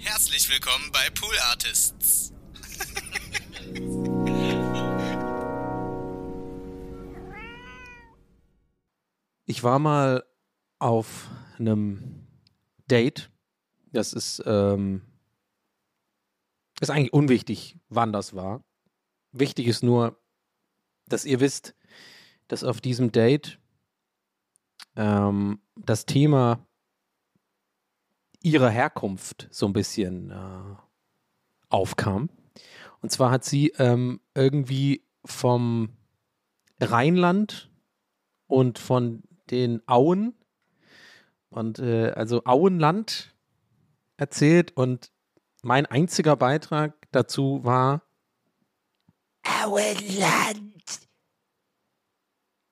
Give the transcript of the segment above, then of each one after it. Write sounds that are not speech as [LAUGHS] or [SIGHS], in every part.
Herzlich willkommen bei Pool Artists. Ich war mal auf einem Date. Das ist, ähm, ist eigentlich unwichtig, wann das war. Wichtig ist nur, dass ihr wisst, dass auf diesem Date ähm, das Thema ihrer Herkunft so ein bisschen äh, aufkam. Und zwar hat sie ähm, irgendwie vom Rheinland und von den Auen und äh, also Auenland erzählt und mein einziger Beitrag dazu war Auenland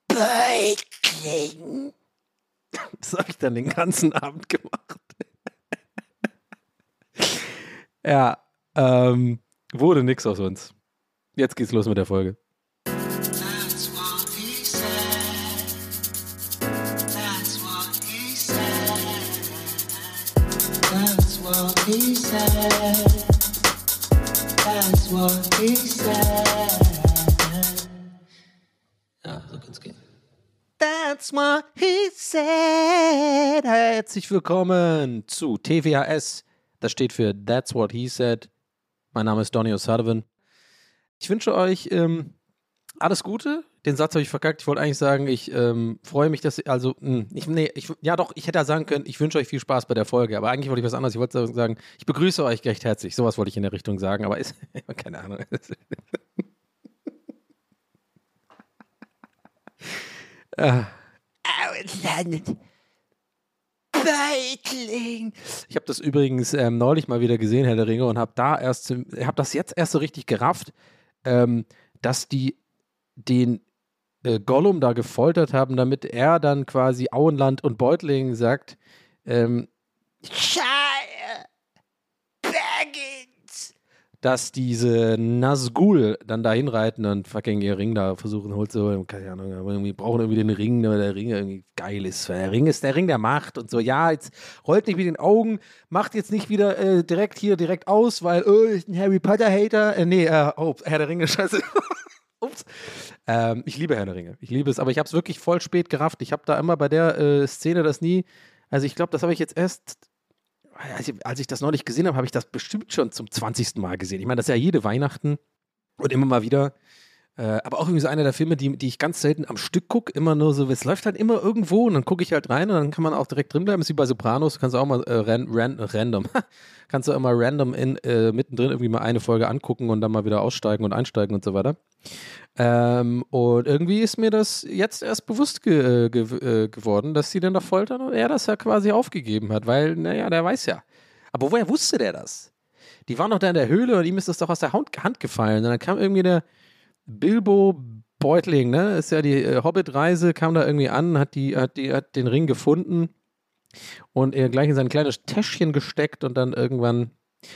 Beutling. [LAUGHS] Das habe ich dann den ganzen Abend gemacht. Ja, ähm, wurde nix aus uns. Jetzt geht's los mit der Folge. Ja, so kann's gehen. That's what he said. Herzlich willkommen zu TVHS. Das steht für That's what he said. Mein Name ist Donny O'Sullivan. Ich wünsche euch ähm, alles Gute. Den Satz habe ich verkackt. Ich wollte eigentlich sagen, ich ähm, freue mich, dass ihr, also, mh, ich, nee, ich, ja doch, ich hätte ja sagen können, ich wünsche euch viel Spaß bei der Folge, aber eigentlich wollte ich was anderes. Ich wollte sagen, ich begrüße euch recht herzlich. Sowas wollte ich in der Richtung sagen, aber ist, [LAUGHS] keine Ahnung. [LAUGHS] äh, Ausland. Beitling. Ich habe das übrigens ähm, neulich mal wieder gesehen, Herr der Ringe, und habe da erst, habe das jetzt erst so richtig gerafft, ähm, dass die den äh, Gollum da gefoltert haben, damit er dann quasi Auenland und Beutling sagt, ähm, Shire dass diese Nazgul dann da hinreiten und fucking ihr Ring da versuchen holt so, keine Ahnung, aber irgendwie brauchen irgendwie den Ring, weil der Ring irgendwie geil ist. Weil Der Ring ist der Ring der Macht und so, ja, jetzt rollt nicht mit den Augen, macht jetzt nicht wieder äh, direkt hier direkt aus, weil, oh, ist ein Harry Potter-Hater. Äh, nee, äh, oh, Herr der Ringe, [LAUGHS] scheiße. Ups. Ähm, ich liebe Herr der Ringe. Ich liebe es, aber ich habe es wirklich voll spät gerafft. Ich habe da immer bei der äh, Szene das nie. Also ich glaube, das habe ich jetzt erst, als ich, das neulich gesehen habe, habe ich das bestimmt schon zum 20. Mal gesehen. Ich meine, das ist ja jede Weihnachten und immer mal wieder. Äh, aber auch irgendwie so einer der Filme, die, die ich ganz selten am Stück gucke, immer nur so, es läuft halt immer irgendwo und dann gucke ich halt rein und dann kann man auch direkt drin bleiben. ist wie bei Sopranos, du kannst auch mal äh, ran, ran, random, [LAUGHS] kannst du immer random in, äh, mittendrin irgendwie mal eine Folge angucken und dann mal wieder aussteigen und einsteigen und so weiter. Ähm, und irgendwie ist mir das jetzt erst bewusst ge, äh, ge, äh, geworden, dass sie den da foltern und er das ja quasi aufgegeben hat, weil, naja, der weiß ja. Aber woher wusste der das? Die waren doch da in der Höhle und ihm ist das doch aus der Hand gefallen. Und dann kam irgendwie der Bilbo Beutling, ne? Ist ja die äh, Hobbit-Reise, kam da irgendwie an, hat, die, hat, die, hat den Ring gefunden und er gleich in sein kleines Täschchen gesteckt und dann irgendwann.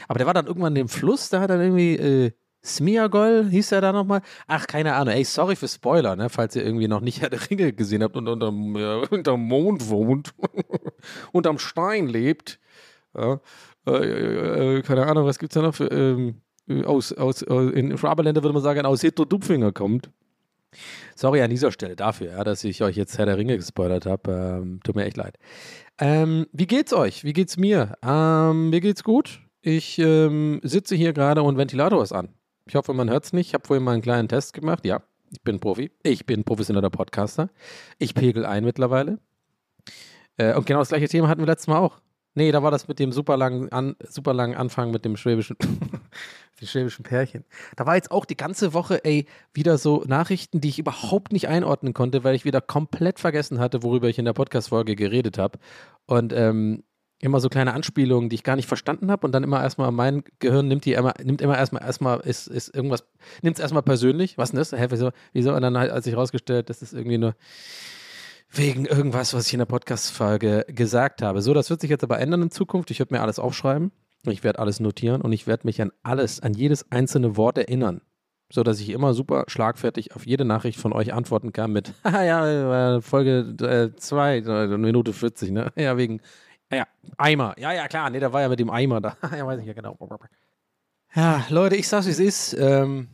Aber der war dann irgendwann in dem Fluss, da hat er irgendwie. Äh, Smiagol hieß er da nochmal? Ach, keine Ahnung. Ey, sorry für Spoiler, ne? falls ihr irgendwie noch nicht Herr der Ringe gesehen habt und unterm, äh, unterm Mond wohnt, [LAUGHS] unterm Stein lebt. Ja, äh, äh, keine Ahnung, was gibt's da noch für, ähm, aus, aus, äh, in Schwaberländer würde man sagen, aus Hitler Dupfinger kommt. Sorry an dieser Stelle dafür, ja, dass ich euch jetzt Herr der Ringe gespoilert habe. Ähm, tut mir echt leid. Ähm, wie geht's euch? Wie geht's mir? Ähm, mir geht's gut. Ich ähm, sitze hier gerade und Ventilator ist an. Ich hoffe, man hört es nicht. Ich habe vorhin mal einen kleinen Test gemacht. Ja, ich bin Profi. Ich bin professioneller Podcaster. Ich pegel ein mittlerweile. Äh, und genau das gleiche Thema hatten wir letztes Mal auch. Nee, da war das mit dem super langen, an, super langen Anfang mit dem schwäbischen, [LAUGHS] dem schwäbischen Pärchen. Da war jetzt auch die ganze Woche, ey, wieder so Nachrichten, die ich überhaupt nicht einordnen konnte, weil ich wieder komplett vergessen hatte, worüber ich in der Podcast-Folge geredet habe. Und ähm, immer so kleine Anspielungen, die ich gar nicht verstanden habe und dann immer erstmal mein Gehirn nimmt die immer, nimmt immer erstmal erstmal ist, ist irgendwas, nimmt es erstmal persönlich, was denn das? Hä, wieso, wieso? Und dann halt, als ich rausgestellt, das ist irgendwie nur wegen irgendwas, was ich in der Podcast-Folge gesagt habe. So, das wird sich jetzt aber ändern in Zukunft. Ich werde mir alles aufschreiben, ich werde alles notieren und ich werde mich an alles, an jedes einzelne Wort erinnern. So dass ich immer super schlagfertig auf jede Nachricht von euch antworten kann mit, [LAUGHS] haha, ja, Folge 2, äh, Minute 40, ne? Ja, wegen Ja, Eimer. Ja, ja, klar. Nee, der war ja mit dem Eimer da. [LAUGHS] ja, weiß ich ja genau. Ja, Leute, ich sag's, wie es ist. Ähm,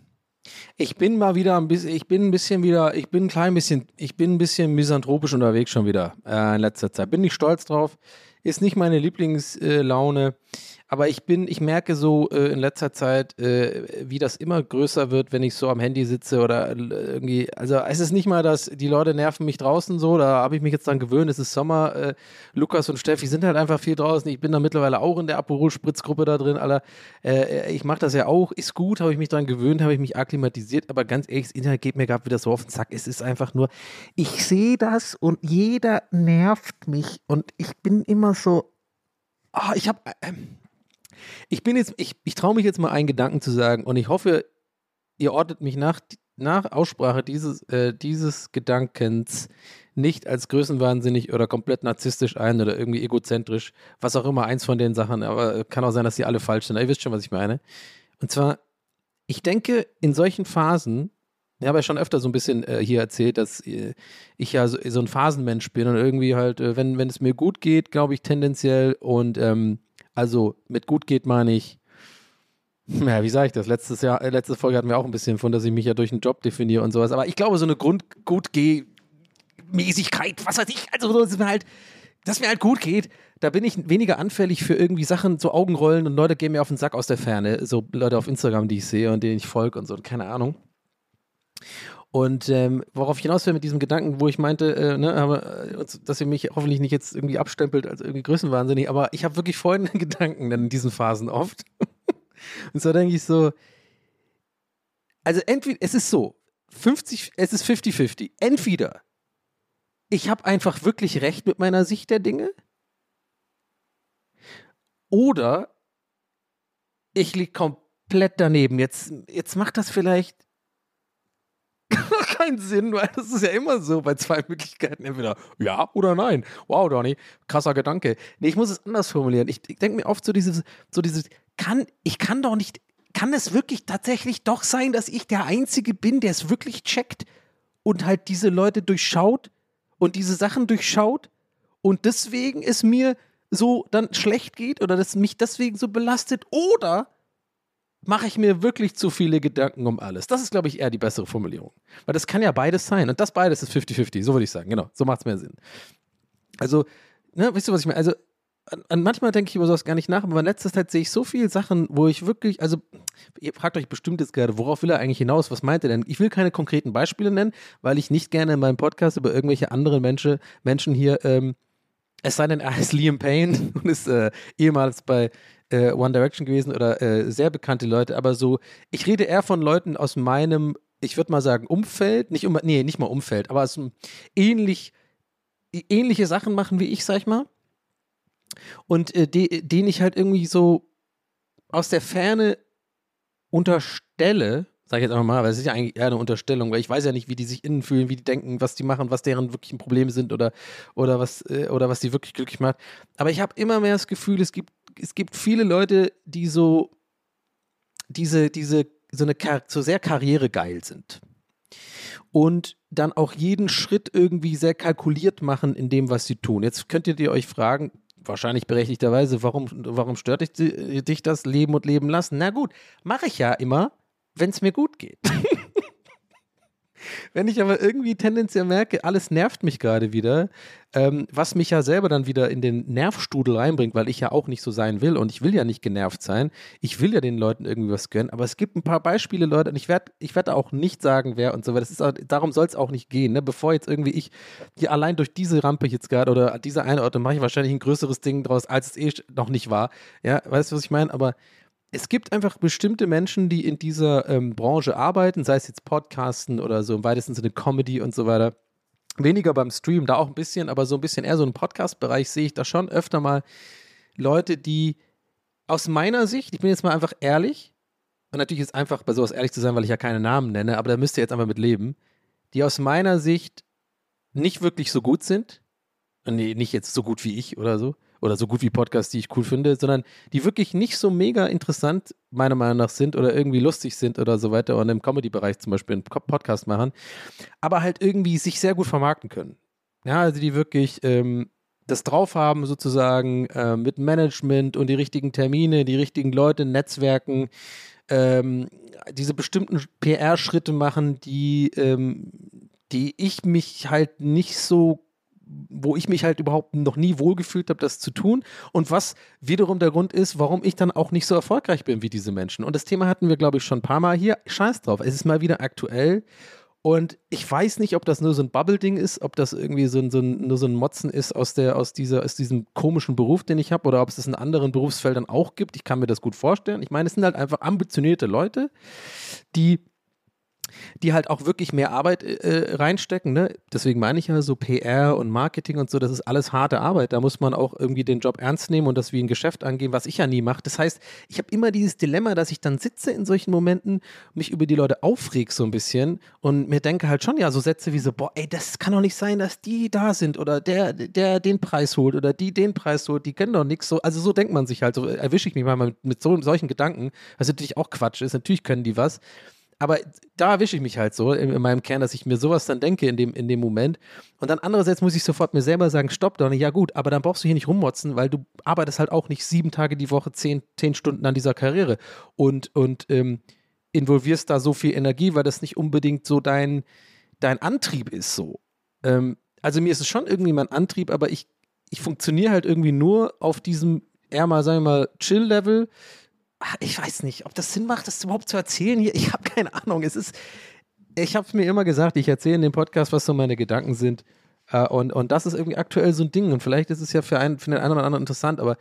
ich bin mal wieder ein bisschen, ich bin ein bisschen wieder, ich bin ein klein bisschen, ich bin ein bisschen misanthropisch unterwegs schon wieder äh, in letzter Zeit. Bin nicht stolz drauf. Ist nicht meine Lieblingslaune. Äh, aber ich bin, ich merke so äh, in letzter Zeit, äh, wie das immer größer wird, wenn ich so am Handy sitze oder äh, irgendwie. Also es ist nicht mal, dass die Leute nerven mich draußen so, da habe ich mich jetzt dran gewöhnt, es ist Sommer. Äh, Lukas und Steffi sind halt einfach viel draußen. Ich bin da mittlerweile auch in der Aperol-Spritzgruppe da drin, Alter. Äh, ich mache das ja auch, ist gut, habe ich mich dran gewöhnt, habe ich mich akklimatisiert, aber ganz ehrlich, das Internet geht mir gerade wieder so auf den Zack. Es ist einfach nur, ich sehe das und jeder nervt mich und ich bin immer so, oh, ich habe, ähm, ich bin jetzt, ich, ich traue mich jetzt mal einen Gedanken zu sagen und ich hoffe, ihr ordnet mich nach, nach Aussprache dieses, äh, dieses Gedankens nicht als größenwahnsinnig oder komplett narzisstisch ein oder irgendwie egozentrisch, was auch immer, eins von den Sachen, aber kann auch sein, dass sie alle falsch sind. Ihr wisst schon, was ich meine. Und zwar, ich denke, in solchen Phasen, ich habe ja schon öfter so ein bisschen äh, hier erzählt, dass äh, ich ja so, so, ein Phasenmensch bin und irgendwie halt, äh, wenn, wenn es mir gut geht, glaube ich tendenziell und ähm, also mit gut geht meine ich, ja, wie sage ich das? Letztes Jahr, äh, letzte Folge hatten wir auch ein bisschen von, dass ich mich ja durch einen Job definiere und sowas. Aber ich glaube, so eine Grund gut Mäßigkeit, was weiß ich, also dass mir halt, dass mir halt gut geht, da bin ich weniger anfällig für irgendwie Sachen, so Augenrollen und Leute gehen mir auf den Sack aus der Ferne. So Leute auf Instagram, die ich sehe und denen ich folge und so, keine Ahnung. Und ähm, worauf ich hinaus will mit diesem Gedanken, wo ich meinte, äh, ne, aber, äh, dass ihr mich hoffentlich nicht jetzt irgendwie abstempelt als irgendwie größenwahnsinnig, aber ich habe wirklich folgende [LAUGHS] Gedanken dann in diesen Phasen oft. [LAUGHS] Und so denke ich so, also entweder, es ist so, 50, es ist 50-50. Entweder ich habe einfach wirklich recht mit meiner Sicht der Dinge oder ich liege komplett daneben. Jetzt, jetzt macht das vielleicht [LAUGHS] keinen Sinn, weil das ist ja immer so bei zwei Möglichkeiten. Entweder ja oder nein. Wow, Donny, krasser Gedanke. Nee, ich muss es anders formulieren. Ich, ich denke mir oft so dieses, so dieses, kann, ich kann doch nicht, kann es wirklich tatsächlich doch sein, dass ich der Einzige bin, der es wirklich checkt und halt diese Leute durchschaut und diese Sachen durchschaut und deswegen es mir so dann schlecht geht oder dass mich deswegen so belastet oder mache ich mir wirklich zu viele Gedanken um alles. Das ist, glaube ich, eher die bessere Formulierung. Weil das kann ja beides sein. Und das beides ist 50-50. So würde ich sagen. Genau. So macht es mehr Sinn. Also, ne, weißt du, was ich meine? Also, an, an manchmal denke ich über sowas gar nicht nach, aber in letzter Zeit sehe ich so viele Sachen, wo ich wirklich, also, ihr fragt euch bestimmt jetzt gerade, worauf will er eigentlich hinaus? Was meint er denn? Ich will keine konkreten Beispiele nennen, weil ich nicht gerne in meinem Podcast über irgendwelche anderen Menschen, Menschen hier, ähm, es sei denn, er heißt Liam Payne [LAUGHS] und ist äh, ehemals bei äh, One Direction gewesen oder äh, sehr bekannte Leute, aber so, ich rede eher von Leuten aus meinem, ich würde mal sagen, Umfeld, nicht um, nee, nicht mal Umfeld, aber aus ähnlich, ähnliche Sachen machen wie ich, sag ich mal. Und äh, de, den ich halt irgendwie so aus der Ferne unterstelle, sag ich jetzt einfach mal, weil es ist ja eigentlich eher eine Unterstellung, weil ich weiß ja nicht, wie die sich innen fühlen, wie die denken, was die machen, was deren wirklichen Probleme sind oder, oder, was, äh, oder was die wirklich glücklich macht. Aber ich habe immer mehr das Gefühl, es gibt es gibt viele Leute, die so diese, diese, so eine so sehr karrieregeil sind. Und dann auch jeden Schritt irgendwie sehr kalkuliert machen in dem, was sie tun. Jetzt könntet ihr euch fragen, wahrscheinlich berechtigterweise, warum, warum stört dich, dich das Leben und Leben lassen? Na gut, mache ich ja immer, wenn es mir gut geht. [LAUGHS] Wenn ich aber irgendwie tendenziell merke, alles nervt mich gerade wieder, ähm, was mich ja selber dann wieder in den Nervstudel reinbringt, weil ich ja auch nicht so sein will und ich will ja nicht genervt sein. Ich will ja den Leuten irgendwie was gönnen, aber es gibt ein paar Beispiele, Leute, und ich werde ich werd auch nicht sagen, wer und so weiter. Auch, darum soll es auch nicht gehen, ne? Bevor jetzt irgendwie ich hier allein durch diese Rampe jetzt gerade oder diese eine Orte mache ich wahrscheinlich ein größeres Ding draus, als es eh noch nicht war. Ja, weißt du, was ich meine? Aber es gibt einfach bestimmte Menschen, die in dieser ähm, Branche arbeiten, sei es jetzt Podcasten oder so im weitesten Sinne Comedy und so weiter. Weniger beim Stream, da auch ein bisschen, aber so ein bisschen eher so im Podcast-Bereich sehe ich da schon öfter mal Leute, die aus meiner Sicht, ich bin jetzt mal einfach ehrlich, und natürlich ist es einfach bei sowas ehrlich zu sein, weil ich ja keine Namen nenne, aber da müsst ihr jetzt einfach mit leben, die aus meiner Sicht nicht wirklich so gut sind. Nee, nicht jetzt so gut wie ich oder so, oder so gut wie Podcasts, die ich cool finde, sondern die wirklich nicht so mega interessant, meiner Meinung nach, sind oder irgendwie lustig sind oder so weiter und im Comedy-Bereich zum Beispiel einen Podcast machen, aber halt irgendwie sich sehr gut vermarkten können. Ja, also die wirklich, ähm, das drauf haben, sozusagen äh, mit Management und die richtigen Termine, die richtigen Leute, Netzwerken, ähm, diese bestimmten PR-Schritte machen, die, ähm, die ich mich halt nicht so wo ich mich halt überhaupt noch nie wohlgefühlt habe, das zu tun. Und was wiederum der Grund ist, warum ich dann auch nicht so erfolgreich bin wie diese Menschen. Und das Thema hatten wir, glaube ich, schon ein paar Mal hier. Scheiß drauf, es ist mal wieder aktuell. Und ich weiß nicht, ob das nur so ein Bubble-Ding ist, ob das irgendwie so ein, so ein, nur so ein Motzen ist aus, der, aus, dieser, aus diesem komischen Beruf, den ich habe, oder ob es das in anderen Berufsfeldern auch gibt. Ich kann mir das gut vorstellen. Ich meine, es sind halt einfach ambitionierte Leute, die die halt auch wirklich mehr Arbeit äh, reinstecken. Ne? Deswegen meine ich ja so PR und Marketing und so, das ist alles harte Arbeit. Da muss man auch irgendwie den Job ernst nehmen und das wie ein Geschäft angehen, was ich ja nie mache. Das heißt, ich habe immer dieses Dilemma, dass ich dann sitze in solchen Momenten, mich über die Leute aufreg so ein bisschen und mir denke halt schon, ja, so Sätze wie so, boah, ey, das kann doch nicht sein, dass die da sind oder der, der den Preis holt oder die den Preis holt, die können doch nichts so. Also so denkt man sich halt, so erwische ich mich mal mit, mit so, solchen Gedanken, was natürlich auch Quatsch ist. Natürlich können die was aber da erwische ich mich halt so in, in, meinem Kern, dass ich mir sowas dann denke in dem, in dem Moment. Und dann andererseits muss ich sofort mir selber sagen, stopp, Donny, ja gut, aber dann brauchst du hier nicht rummotzen, weil du arbeitest halt auch nicht sieben Tage die Woche, zehn, zehn Stunden an dieser Karriere und, und ähm, involvierst da so viel Energie, weil das nicht unbedingt so dein, dein Antrieb ist so. Ähm, also mir ist es schon irgendwie mein Antrieb, aber ich, ich funktioniere halt irgendwie nur auf diesem eher mal, sagen wir mal, Chill-Level ich weiß nicht, ob das Sinn macht, das überhaupt zu erzählen hier. Ich habe keine Ahnung. Es ist, ich habe es mir immer gesagt, ich erzähle in dem Podcast, was so meine Gedanken sind. Äh, und, und das ist irgendwie aktuell so ein Ding. Und vielleicht ist es ja für, einen, für den einen oder anderen interessant, aber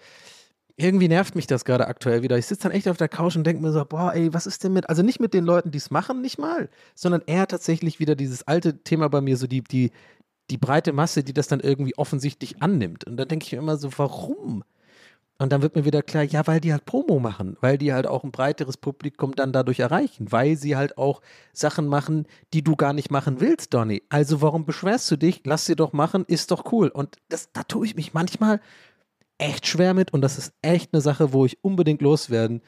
irgendwie nervt mich das gerade aktuell wieder. Ich sitze dann echt auf der Couch und denke mir so, boah, ey, was ist denn mit, also nicht mit den Leuten, die es machen, nicht mal, sondern eher tatsächlich wieder dieses alte Thema bei mir, so die, die, die breite Masse, die das dann irgendwie offensichtlich annimmt. Und dann denke ich mir immer so, warum? Und dann wird mir wieder klar, ja, weil die halt Promo machen, weil die halt auch ein breiteres Publikum dann dadurch erreichen, weil sie halt auch Sachen machen, die du gar nicht machen willst, Donny. Also warum beschwerst du dich? Lass sie doch machen, ist doch cool. Und das, da tue ich mich manchmal echt schwer mit und das ist echt eine Sache, wo ich unbedingt loswerden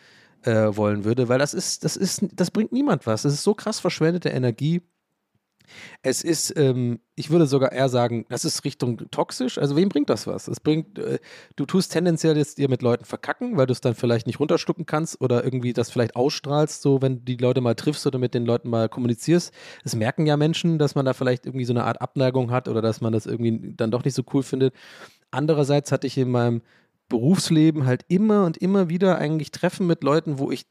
äh, wollen würde, weil das ist, das ist, das bringt niemand was. Das ist so krass verschwendete Energie es ist, ähm, ich würde sogar eher sagen, das ist Richtung toxisch. Also wem bringt das was? Es bringt, äh, du tust tendenziell jetzt dir mit Leuten verkacken, weil du es dann vielleicht nicht runterschlucken kannst oder irgendwie das vielleicht ausstrahlst, so wenn du die Leute mal triffst oder mit den Leuten mal kommunizierst. Es merken ja Menschen, dass man da vielleicht irgendwie so eine Art Abneigung hat oder dass man das irgendwie dann doch nicht so cool findet. Andererseits hatte ich in meinem Berufsleben halt immer und immer wieder eigentlich Treffen mit Leuten, wo ich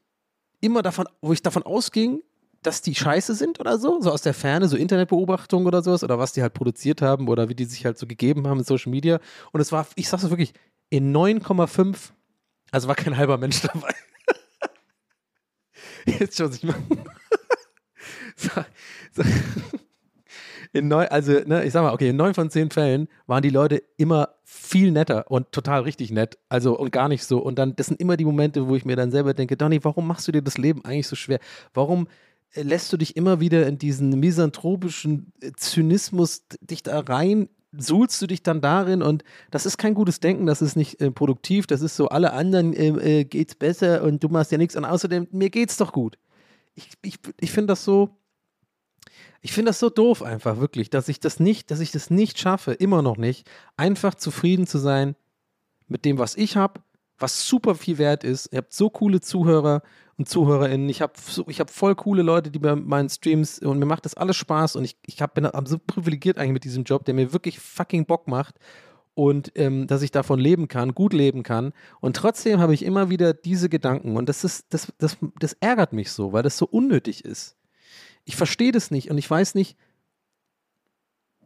immer davon, wo ich davon ausging, dass die scheiße sind oder so, so aus der Ferne, so Internetbeobachtung oder sowas, oder was die halt produziert haben oder wie die sich halt so gegeben haben in Social Media. Und es war, ich sag's so wirklich, in 9,5, also war kein halber Mensch [LAUGHS] dabei. Jetzt schon sich mal. [LAUGHS] so, so. In neun, also, ne, ich sag mal, okay, in neun von zehn Fällen waren die Leute immer viel netter und total richtig nett. Also und gar nicht so. Und dann, das sind immer die Momente, wo ich mir dann selber denke, Donny, warum machst du dir das Leben eigentlich so schwer? Warum lässt du dich immer wieder in diesen misanthropischen äh, Zynismus dich da rein, suhlst du dich dann darin? Und das ist kein gutes Denken, das ist nicht äh, produktiv, das ist so, alle anderen äh, äh, geht's besser und du machst ja nichts. Und außerdem, mir geht's doch gut. Ich, ich, ich finde das so, ich finde das so doof einfach, wirklich, dass ich das nicht, dass ich das nicht schaffe, immer noch nicht, einfach zufrieden zu sein mit dem, was ich habe, was super viel wert ist. Ihr habt so coole Zuhörer und ZuhörerInnen. Ich habe so, hab voll coole Leute, die bei meinen Streams und mir macht das alles Spaß und ich, ich hab, bin so privilegiert eigentlich mit diesem Job, der mir wirklich fucking Bock macht und ähm, dass ich davon leben kann, gut leben kann. Und trotzdem habe ich immer wieder diese Gedanken und das ist, das, das, das ärgert mich so, weil das so unnötig ist. Ich verstehe das nicht und ich weiß nicht,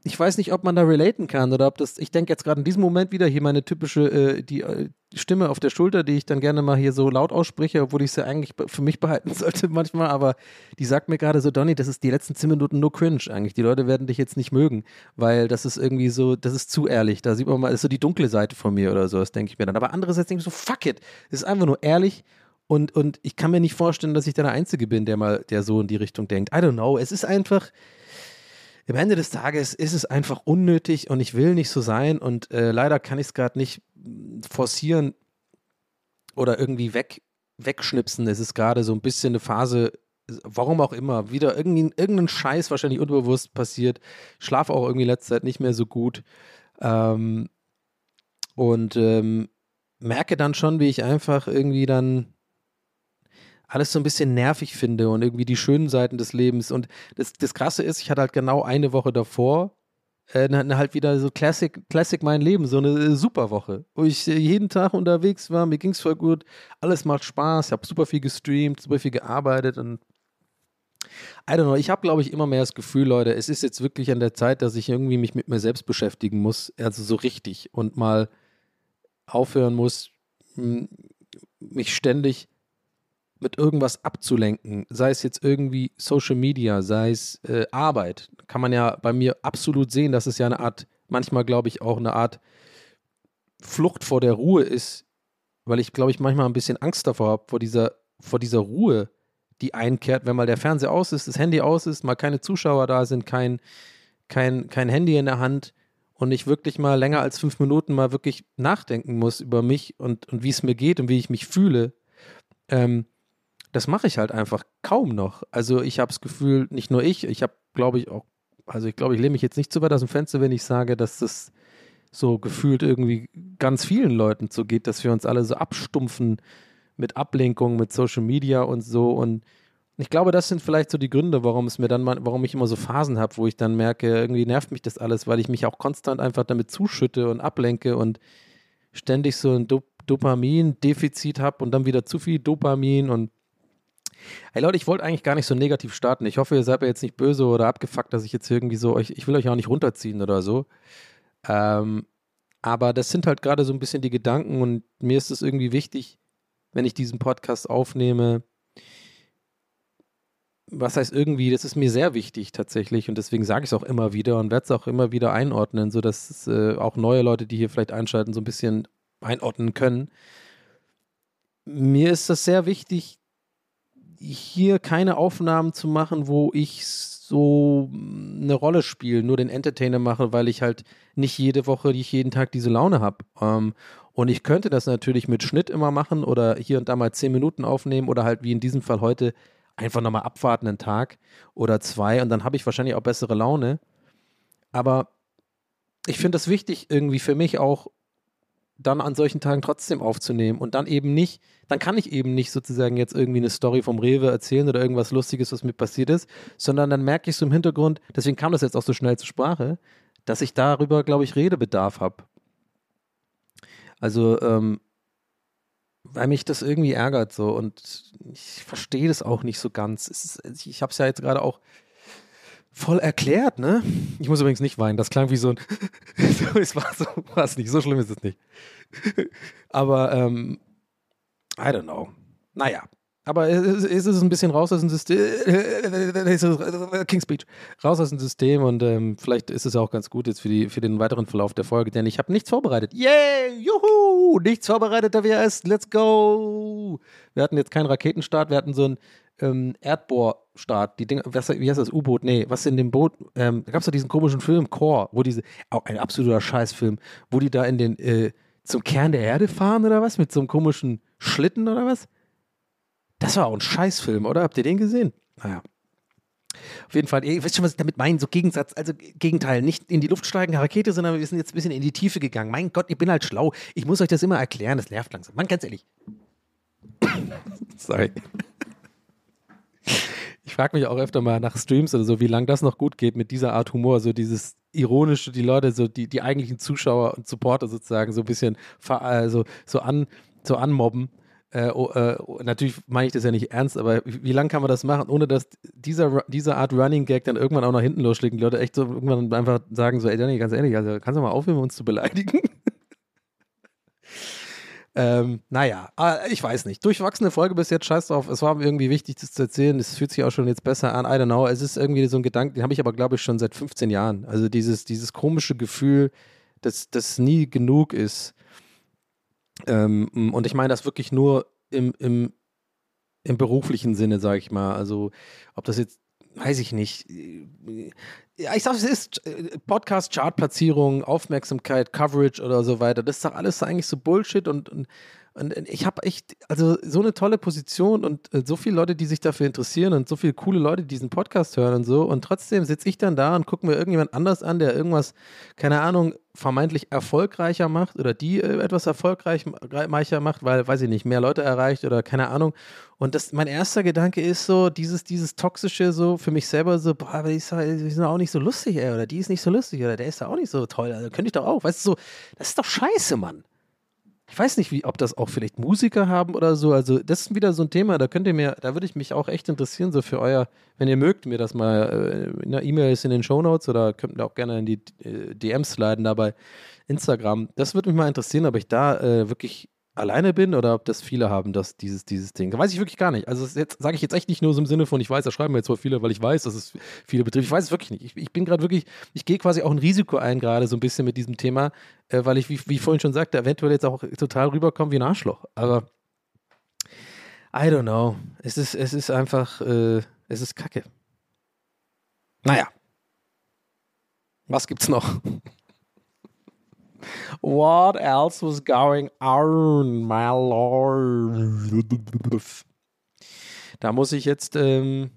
ich weiß nicht, ob man da relaten kann oder ob das, ich denke jetzt gerade in diesem Moment wieder hier meine typische, äh, die, äh, Stimme auf der Schulter, die ich dann gerne mal hier so laut ausspreche, obwohl ich sie eigentlich für mich behalten [LAUGHS] sollte manchmal, aber die sagt mir gerade so, Donny, das ist die letzten zehn Minuten nur cringe eigentlich. Die Leute werden dich jetzt nicht mögen, weil das ist irgendwie so, das ist zu ehrlich. Da sieht man mal, das ist so die dunkle Seite von mir oder so, das denke ich mir dann. Aber andererseits denke ich so, fuck it, es ist einfach nur ehrlich und, und ich kann mir nicht vorstellen, dass ich der Einzige bin, der mal, der so in die Richtung denkt. I don't know, es ist einfach, am Ende des Tages ist es einfach unnötig und ich will nicht so sein und äh, leider kann ich es gerade nicht forcieren oder irgendwie weg, wegschnipsen. Es ist gerade so ein bisschen eine Phase, warum auch immer, wieder irgendein, irgendein Scheiß wahrscheinlich unbewusst passiert. Schlaf auch irgendwie letzte Zeit nicht mehr so gut. Ähm, Und ähm, merke dann schon, wie ich einfach irgendwie dann alles so ein bisschen nervig finde und irgendwie die schönen Seiten des Lebens. Und das, das Krasse ist, ich hatte halt genau eine Woche davor äh, halt wieder so Classic, Classic mein Leben, so eine äh, super Woche, wo ich äh, jeden Tag unterwegs war, mir ging es voll gut, alles macht Spaß, ich habe super viel gestreamt, super viel gearbeitet und I don't know, ich habe, glaube ich, immer mehr das Gefühl, Leute, es ist jetzt wirklich an der Zeit, dass ich irgendwie mich mit mir selbst beschäftigen muss, also so richtig und mal aufhören muss, mich ständig mit irgendwas abzulenken, sei es jetzt irgendwie Social Media, sei es äh, Arbeit, kann man ja bei mir absolut sehen, dass es ja eine Art, manchmal glaube ich auch eine Art Flucht vor der Ruhe ist, weil ich glaube ich manchmal ein bisschen Angst davor habe, vor dieser, vor dieser Ruhe, die einkehrt, wenn mal der Fernseher aus ist, das Handy aus ist, mal keine Zuschauer da sind, kein, kein, kein Handy in der Hand und ich wirklich mal länger als fünf Minuten mal wirklich nachdenken muss über mich und, und wie es mir geht und wie ich mich fühle. Ähm, das mache ich halt einfach kaum noch. Also ich habe das Gefühl, nicht nur ich, ich habe, glaube ich, auch, also ich glaube, ich lehne mich jetzt nicht zu weit aus dem Fenster, wenn ich sage, dass das so gefühlt irgendwie ganz vielen Leuten so geht, dass wir uns alle so abstumpfen mit Ablenkung, mit Social Media und so. Und ich glaube, das sind vielleicht so die Gründe, warum es mir dann mal, warum ich immer so Phasen habe, wo ich dann merke, irgendwie nervt mich das alles, weil ich mich auch konstant einfach damit zuschütte und ablenke und ständig so ein Dop Dopamin-Defizit habe und dann wieder zu viel Dopamin und Hey Leute, ich wollte eigentlich gar nicht so negativ starten. Ich hoffe, ihr seid mir jetzt nicht böse oder abgefuckt, dass ich jetzt irgendwie so euch, ich will euch auch nicht runterziehen oder so. Ähm, aber das sind halt gerade so ein bisschen die Gedanken und mir ist es irgendwie wichtig, wenn ich diesen Podcast aufnehme. Was heißt irgendwie, das ist mir sehr wichtig tatsächlich und deswegen sage ich es auch immer wieder und werde es auch immer wieder einordnen, sodass äh, auch neue Leute, die hier vielleicht einschalten, so ein bisschen einordnen können. Mir ist das sehr wichtig, hier keine Aufnahmen zu machen, wo ich so eine Rolle spiele, nur den Entertainer mache, weil ich halt nicht jede Woche, nicht jeden Tag diese Laune habe. Ähm, und ich könnte das natürlich mit Schnitt immer machen oder hier und da mal zehn Minuten aufnehmen oder halt wie in diesem Fall heute einfach nochmal abwarten einen Tag oder zwei und dann habe ich wahrscheinlich auch bessere Laune. Aber ich finde das wichtig, irgendwie für mich auch dann an solchen Tagen trotzdem aufzunehmen und dann eben nicht, dann kann ich eben nicht sozusagen jetzt irgendwie eine Story vom Rewe erzählen oder irgendwas Lustiges, was mir passiert ist, sondern dann merke ich so im Hintergrund, deswegen kam das jetzt auch so schnell zur Sprache, dass ich darüber, glaube ich, Redebedarf habe. Also, ähm, weil mich das irgendwie ärgert so und ich verstehe das auch nicht so ganz. Ist, ich habe es ja jetzt gerade auch voll erklärt, ne? Ich muss übrigens nicht weinen. Das klang wie so ein. [LAUGHS] es war so, war es nicht. So schlimm ist es nicht. Aber, ähm, I don't know. Naja. Aber es ist ein bisschen raus aus dem System. King's Speech. Raus aus dem System und ähm, vielleicht ist es auch ganz gut jetzt für, die, für den weiteren Verlauf der Folge, denn ich habe nichts vorbereitet. Yay! Juhu! Nichts vorbereitet, da wir erst. Let's go! Wir hatten jetzt keinen Raketenstart, wir hatten so ein ähm, Erdbohrstart, die Dinge, was, wie heißt das, U-Boot? Nee, was in dem Boot, ähm, da gab es doch diesen komischen Film, Core, wo diese, auch ein absoluter Scheißfilm, wo die da in den, äh, zum Kern der Erde fahren oder was? Mit so einem komischen Schlitten oder was? Das war auch ein Scheißfilm, oder? Habt ihr den gesehen? Naja. Auf jeden Fall, ihr wisst schon, was ich damit meine, so Gegensatz, also Gegenteil, nicht in die Luft steigen, Rakete, sondern wir sind jetzt ein bisschen in die Tiefe gegangen. Mein Gott, ich bin halt schlau. Ich muss euch das immer erklären, das nervt langsam. Mann, ganz ehrlich. Sorry. Ich frage mich auch öfter mal nach Streams oder so, wie lange das noch gut geht mit dieser Art Humor, so dieses ironische, die Leute, so die, die eigentlichen Zuschauer und Supporter sozusagen so ein bisschen also, so, an, so anmobben. Äh, oh, äh, natürlich meine ich das ja nicht ernst, aber wie, wie lange kann man das machen, ohne dass dieser, diese Art Running Gag dann irgendwann auch nach hinten losschlägt? Die Leute echt so irgendwann einfach sagen so, ey Danny, ganz ehrlich, also kannst du mal aufhören, uns zu beleidigen? Ähm, naja, ah, ich weiß nicht. Durchwachsene Folge bis jetzt, scheiß drauf. Es war mir irgendwie wichtig, das zu erzählen. Es fühlt sich auch schon jetzt besser an. I don't know. Es ist irgendwie so ein Gedanke, den habe ich aber, glaube ich, schon seit 15 Jahren. Also dieses, dieses komische Gefühl, dass das nie genug ist. Ähm, und ich meine das wirklich nur im, im, im beruflichen Sinne, sage ich mal. Also ob das jetzt weiß ich nicht. Ja, ich sag, es ist äh, Podcast, Chartplatzierung, Aufmerksamkeit, Coverage oder so weiter. Das ist doch alles eigentlich so Bullshit und, und, Und äh, ich habe echt, also so eine tolle Position und äh, so viele Leute, die sich dafür interessieren und so viele coole Leute, die diesen Podcast hören und so. Und trotzdem sitze ich dann da und gucke mir irgendjemand anders an, der irgendwas, keine Ahnung, vermeintlich erfolgreicher macht oder die äh, etwas erfolgreicher macht, weil, weiß ich nicht, mehr Leute erreicht oder keine Ahnung. Und das, mein erster Gedanke ist so, dieses, dieses toxische, so für mich selber so, boah, aber die ist, die auch nicht so lustig, ey, oder die ist nicht so lustig, oder der ist ja auch nicht so toll, also könnte ich doch auch, weißt du, so, das ist doch scheiße, Mann. Ich weiß nicht, wie, ob das auch vielleicht Musiker haben oder so. Also, das ist wieder so ein Thema, da könnt ihr mir, da würde ich mich auch echt interessieren, so für euer, wenn ihr mögt, mir das mal äh, in der E-Mail ist in den Shownotes oder könnt ihr auch gerne in die äh, DMs sliden da bei Instagram. Das würde mich mal interessieren, ob ich da äh, wirklich alleine bin oder ob das viele haben, dass dieses, dieses Ding. Weiß ich wirklich gar nicht. Also das sage ich jetzt echt nicht nur so im Sinne von, ich weiß, da schreiben mir jetzt wohl viele, weil ich weiß, dass es viele betrifft. Ich weiß es wirklich nicht. Ich, ich bin gerade wirklich, ich gehe quasi auch ein Risiko ein, gerade so ein bisschen mit diesem Thema, äh, weil ich, wie, wie ich vorhin schon sagte, eventuell jetzt auch total rüberkomme wie ein Arschloch. Aber I don't know. Es ist, es ist einfach, äh, es ist Kacke. Naja. Was gibt's noch? What else was going on, my lord? Da muss ich jetzt ähm,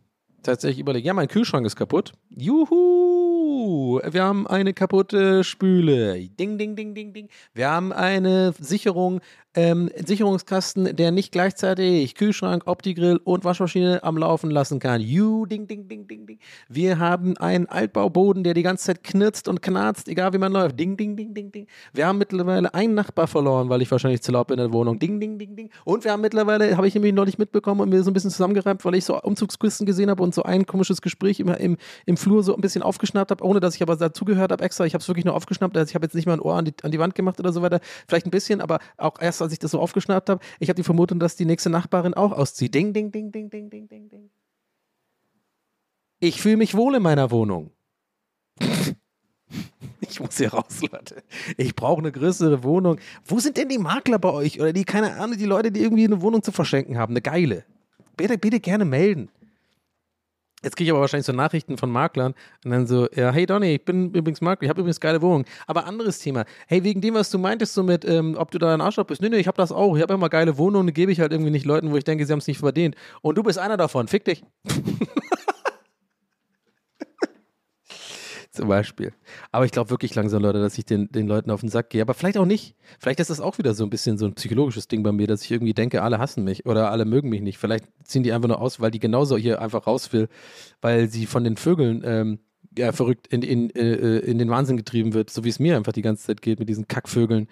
tatsächlich überlegen. Ja, mein Kühlschrank ist kaputt. Juhu! Wir haben eine kaputte Spüle. Ding, ding, ding, ding, ding. Wir haben eine Sicherung ähm, Sicherungskasten, der nicht gleichzeitig Kühlschrank, Opti-Grill und Waschmaschine am Laufen lassen kann. You, ding, ding, ding, ding, ding. Wir haben einen Altbauboden, der die ganze Zeit knirzt und knarzt, egal wie man läuft. Ding, ding, ding, ding, ding. Wir haben mittlerweile einen Nachbar verloren, weil ich wahrscheinlich zu laut bin in der Wohnung. Ding, ding, ding, ding. Und wir haben mittlerweile, habe ich nämlich neulich mitbekommen und mir so ein bisschen zusammengereimt, weil ich so Umzugskisten gesehen habe und so ein komisches Gespräch immer im, im Flur so ein bisschen aufgeschnappt habe, ohne dass ich aber dazugehört habe extra. Ich habe es wirklich nur aufgeschnappt. Also ich habe jetzt nicht mal ein Ohr an die, an die Wand gemacht oder so weiter. Vielleicht ein bisschen, aber auch erst als ich das so aufgeschnappt habe, ich habe die Vermutung, dass die nächste Nachbarin auch auszieht. Ding, ding, ding, ding, ding, ding, ding, ding. Ich fühle mich wohl in meiner Wohnung. [LAUGHS] ich muss hier raus, Leute. Ich brauche eine größere Wohnung. Wo sind denn die Makler bei euch? Oder die, keine Ahnung, die Leute, die irgendwie eine Wohnung zu verschenken haben? Eine geile. Bitte, bitte gerne melden. Jetzt kriege ich aber wahrscheinlich so Nachrichten von Maklern und dann so, ja, hey Donny, ich bin übrigens Makler, ich habe übrigens geile Wohnung. Aber anderes Thema. Hey, wegen dem, was du meintest, so mit, ähm, ob du da ein Arschloch bist. Nee, nee, ich habe das auch. Ich habe immer geile Wohnungen, gebe ich halt irgendwie nicht Leuten, wo ich denke, sie haben es nicht verdient. Und du bist einer davon. Fick dich. [LAUGHS] Zum Beispiel. Aber ich glaube wirklich langsam, Leute, dass ich den, den Leuten auf den Sack gehe. Aber vielleicht auch nicht. Vielleicht ist das auch wieder so ein bisschen so ein psychologisches Ding bei mir, dass ich irgendwie denke, alle hassen mich oder alle mögen mich nicht. Vielleicht ziehen die einfach nur aus, weil die genauso hier einfach raus will, weil sie von den Vögeln ähm, ja, verrückt in, in, äh, in den Wahnsinn getrieben wird, so wie es mir einfach die ganze Zeit geht mit diesen Kackvögeln.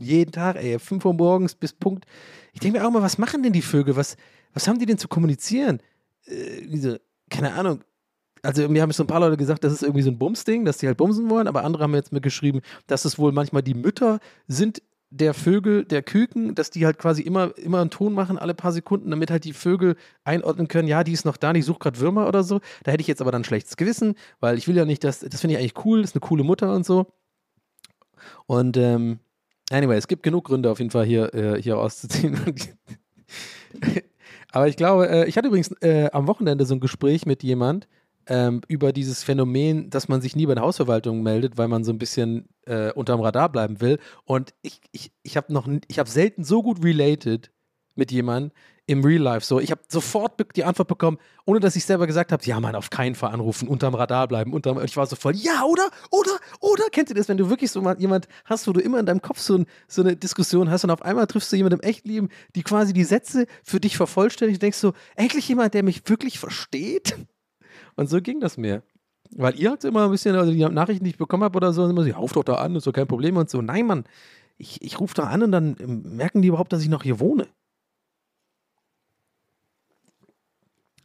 Jeden Tag, ey, 5 Uhr morgens bis Punkt. Ich denke mir auch mal, was machen denn die Vögel? Was, was haben die denn zu kommunizieren? Äh, diese, keine Ahnung. Also mir haben so ein paar Leute gesagt, das ist irgendwie so ein Bumsding, dass die halt bumsen wollen, aber andere haben jetzt mir geschrieben, dass es wohl manchmal die Mütter sind der Vögel, der Küken, dass die halt quasi immer, immer einen Ton machen, alle paar Sekunden, damit halt die Vögel einordnen können, ja, die ist noch da, ich suche gerade Würmer oder so. Da hätte ich jetzt aber dann ein schlechtes Gewissen, weil ich will ja nicht, dass, das finde ich eigentlich cool, das ist eine coole Mutter und so. Und ähm, anyway, es gibt genug Gründe auf jeden Fall hier, äh, hier auszuziehen. [LAUGHS] [LAUGHS] Aber ich glaube, äh, ich hatte übrigens äh, am Wochenende so ein Gespräch mit jemand ähm, über dieses Phänomen, dass man sich nie bei der Hausverwaltung meldet, weil man so ein bisschen äh, unterm Radar bleiben will. Und ich, ich, ich habe noch, ich habe selten so gut related mit jemandem, im Real Life so. Ich habe sofort die Antwort bekommen, ohne dass ich selber gesagt habe, ja, Mann, auf keinen Fall anrufen, unterm Radar bleiben. Unterm, ich war so voll, ja, oder, oder, oder. Kennt ihr das, wenn du wirklich so mal jemand hast, wo du immer in deinem Kopf so, ein, so eine Diskussion hast und auf einmal triffst du jemanden im Echtleben, die quasi die Sätze für dich vervollständigt und denkst so, endlich jemand, der mich wirklich versteht? Und so ging das mir. Weil ihr habt immer ein bisschen, also die Nachrichten, die ich bekommen habe oder so, immer so, ja, ruf doch da an, ist doch kein Problem und so. Nein, Mann, ich, ich rufe da an und dann merken die überhaupt, dass ich noch hier wohne.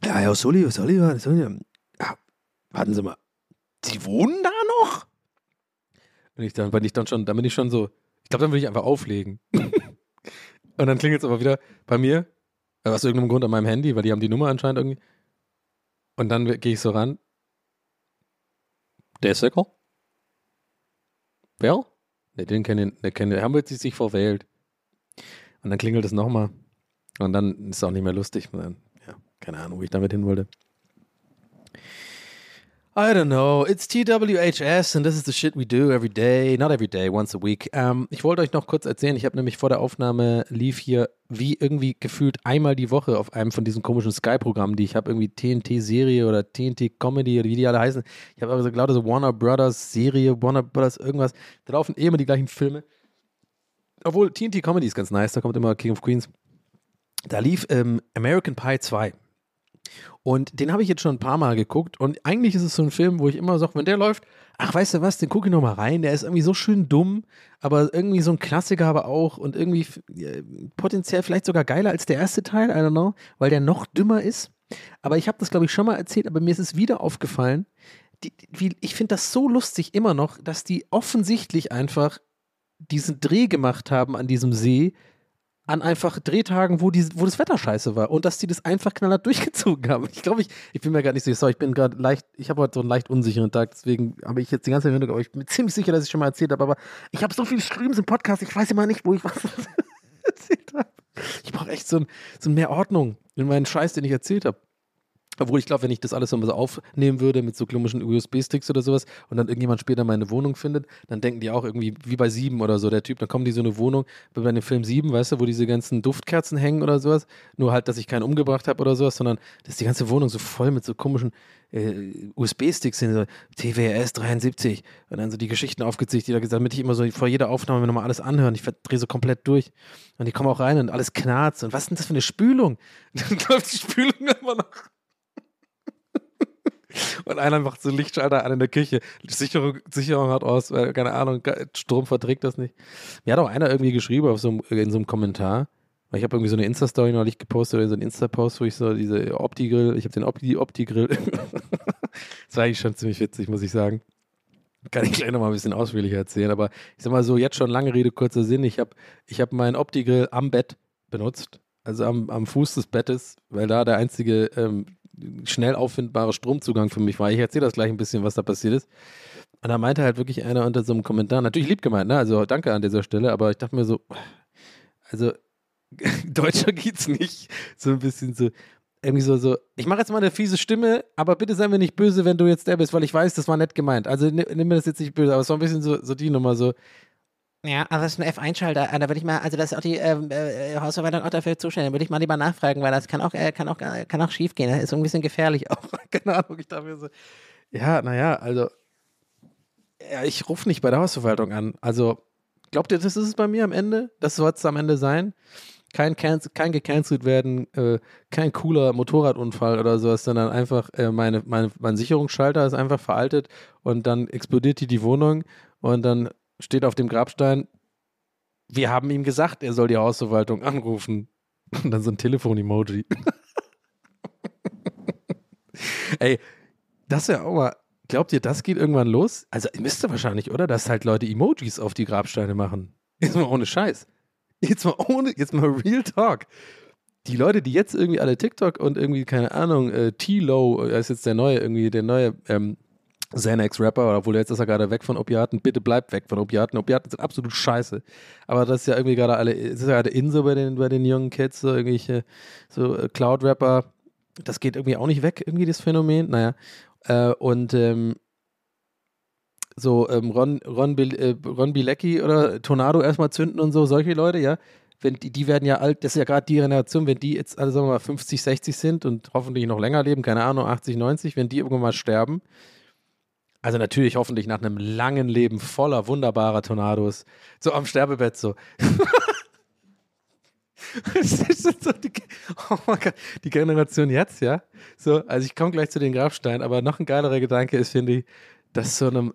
Ja, Herr Sully, Sullivan, Sullivan. Ja, warten Sie mal. Sie wohnen da noch? Und ich dann, wenn ich dann schon, dann bin ich schon so, ich glaube, dann würde ich einfach auflegen. [LAUGHS] und dann klingelt es aber wieder bei mir, äh, aus irgendeinem Grund an meinem Handy, weil die haben die Nummer anscheinend irgendwie. Und dann gehe ich so ran. Der ist Sicker? Wer? Ne, den kennen, den kennen, haben wir sich verwählt. Und dann klingelt es nochmal. Und dann ist es auch nicht mehr lustig. Dann keine Ahnung, wo ich damit hin wollte. I don't know. It's TWHS and this is the shit we do every day. Not every day, once a week. Ähm, ich wollte euch noch kurz erzählen, ich habe nämlich vor der Aufnahme lief hier wie irgendwie gefühlt einmal die Woche auf einem von diesen komischen Sky-Programmen, die ich habe, irgendwie TNT-Serie oder TNT-Comedy oder wie die alle heißen. Ich habe aber so lauter so Warner Brothers-Serie, Warner Brothers irgendwas. Da laufen eh immer die gleichen Filme. Obwohl TNT-Comedy ist ganz nice, da kommt immer King of Queens. Da lief ähm, American Pie 2. Und den habe ich jetzt schon ein paar Mal geguckt. Und eigentlich ist es so ein Film, wo ich immer sage, wenn der läuft, ach, weißt du was, den gucke ich nochmal rein. Der ist irgendwie so schön dumm, aber irgendwie so ein Klassiker aber auch und irgendwie äh, potenziell vielleicht sogar geiler als der erste Teil, I don't know, weil der noch dümmer ist. Aber ich habe das, glaube ich, schon mal erzählt, aber mir ist es wieder aufgefallen. Die, wie, ich finde das so lustig immer noch, dass die offensichtlich einfach diesen Dreh gemacht haben an diesem See, an einfach Drehtagen, wo, die, wo das Wetter scheiße war und dass die das einfach knallhart [LAUGHS] durchgezogen haben. Ich glaube, ich, ich bin mir gar nicht sicher, sorry, ich bin gerade leicht, ich habe heute so einen leicht unsicheren Tag, deswegen habe ich jetzt die ganze Zeit, aber ich bin ziemlich sicher, dass ich schon mal erzählt habe, aber ich habe so viele Streams im Podcast, ich weiß immer nicht, wo ich was [LAUGHS] erzählt habe. Ich brauche echt so, ein, so mehr Ordnung in meinen Scheiß, den ich erzählt habe. Obwohl ich glaube, wenn ich das alles so aufnehmen würde mit so komischen USB-Sticks oder sowas und dann irgendjemand später meine Wohnung findet, dann denken die auch irgendwie wie bei Sieben oder so, der Typ, dann kommen die so eine Wohnung, wie bei dem Film Sieben, weißt du, wo diese ganzen Duftkerzen hängen oder sowas. Nur halt, dass ich keinen umgebracht habe oder sowas, sondern dass die ganze Wohnung so voll mit so komischen äh, USB-Sticks sind, so TWS 73 und dann so die Geschichten aufgezählt, die da gesagt, damit ich immer so vor jeder Aufnahme mir nochmal alles anhören. Ich drehe so komplett durch. Und die kommen auch rein und alles knarzt. Und was ist denn das für eine Spülung? [LAUGHS] Dann läuft die Spülung immer noch. Und einer macht so Lichtschalter an in der Küche. Sicherung, Sicherung hat aus, weil, keine Ahnung, Strom verträgt das nicht. Mir hat auch einer irgendwie geschrieben auf so einem, in so einem Kommentar, weil ich habe irgendwie so eine Insta-Story neulich gepostet oder so einen Insta-Post, wo ich so diese Opti-Grill, ich habe den Opti- Opti-Grill. [LAUGHS] das war eigentlich schon ziemlich witzig, muss ich sagen. Kann ich gleich nochmal ein bisschen ausführlicher erzählen, aber ich sag mal so, jetzt schon lange Rede, kurzer Sinn. Ich habe ich hab meinen Opti-Grill am Bett benutzt, also am, am Fuß des Bettes, weil da der einzige ähm, schnell auffindbare Stromzugang für mich war. Ich erzähle das gleich ein bisschen, was da passiert ist. Und da meinte halt wirklich einer unter so einem Kommentar, natürlich lieb gemeint, ne? Also danke an dieser Stelle, aber ich dachte mir so, also [LAUGHS] Deutscher geht's nicht. So ein bisschen so, irgendwie so, so, ich mache jetzt mal eine fiese Stimme, aber bitte sei mir nicht böse, wenn du jetzt der bist, weil ich weiß, das war nett gemeint. Also nimm, mir das jetzt nicht böse, aber es war ein bisschen so, so die Nummer, so, Ja, also das ist ein F1-Schalter. Da würde ich mal, also das ist auch die ähm, äh, Hausverwaltung auch dafür zuständig. Da würde ich mal lieber nachfragen, weil das kann auch, äh, kann auch, äh, kann auch schief gehen. Das ist so ein bisschen gefährlich [LAUGHS] auch. keine Ahnung, ich mir so, ja, naja, also, ja, ich rufe nicht bei der Hausverwaltung an. Also, glaubt ihr, das ist es bei mir am Ende? Das soll es am Ende sein? Kein, kein gecancelt werden, äh, kein cooler Motorradunfall oder sowas, sondern einfach äh, meine, meine, mein Sicherungsschalter ist einfach veraltet und dann explodiert die die Wohnung und dann steht auf dem Grabstein, wir haben ihm gesagt, er soll die Hausverwaltung anrufen. [LAUGHS] Und dann so ein Telefon-Emoji. [LAUGHS] Ey, das wäre auch mal. Glaubt ihr, das geht irgendwann los? Also, ihr müsst ihr wahrscheinlich, oder? Dass halt Leute Emojis auf die Grabsteine machen. Jetzt mal ohne Scheiß. Jetzt mal ohne, jetzt mal Real Talk. Die Leute, die jetzt irgendwie alle TikTok und irgendwie, keine Ahnung, äh, T-Low, äh, ist jetzt der neue, irgendwie der neue ähm, Xanax-Rapper, obwohl jetzt ist er gerade weg von Opiaten. Bitte bleibt weg von Opiaten. Opiaten sind absolut scheiße. Aber das ist ja irgendwie gerade alle, es ist ja gerade in so bei den, bei den jungen Kids, so irgendwelche so äh, Cloud-Rapper. Das geht irgendwie auch nicht weg, irgendwie das Phänomen. Naja. Äh, und ähm, so ähm, Ron, Ron, Bil, äh, Ron Bilecki oder Tornado erstmal zünden und so, solche Leute, ja. Wenn die, die werden ja alt, das ist ja gerade die Generation, wenn die jetzt alle, sagen wir mal, 50, 60 sind und hoffentlich noch länger leben, keine Ahnung, 80, 90, wenn die irgendwann mal sterben, also natürlich hoffentlich nach einem langen Leben voller wunderbarer Tornados, so am Sterbebett so. [LAUGHS] Die, oh mein Gott, die Generation jetzt, ja. So, also ich komme gleich zu den Grabsteinen, aber noch ein geilerer Gedanke ist, finde ich, dass so einem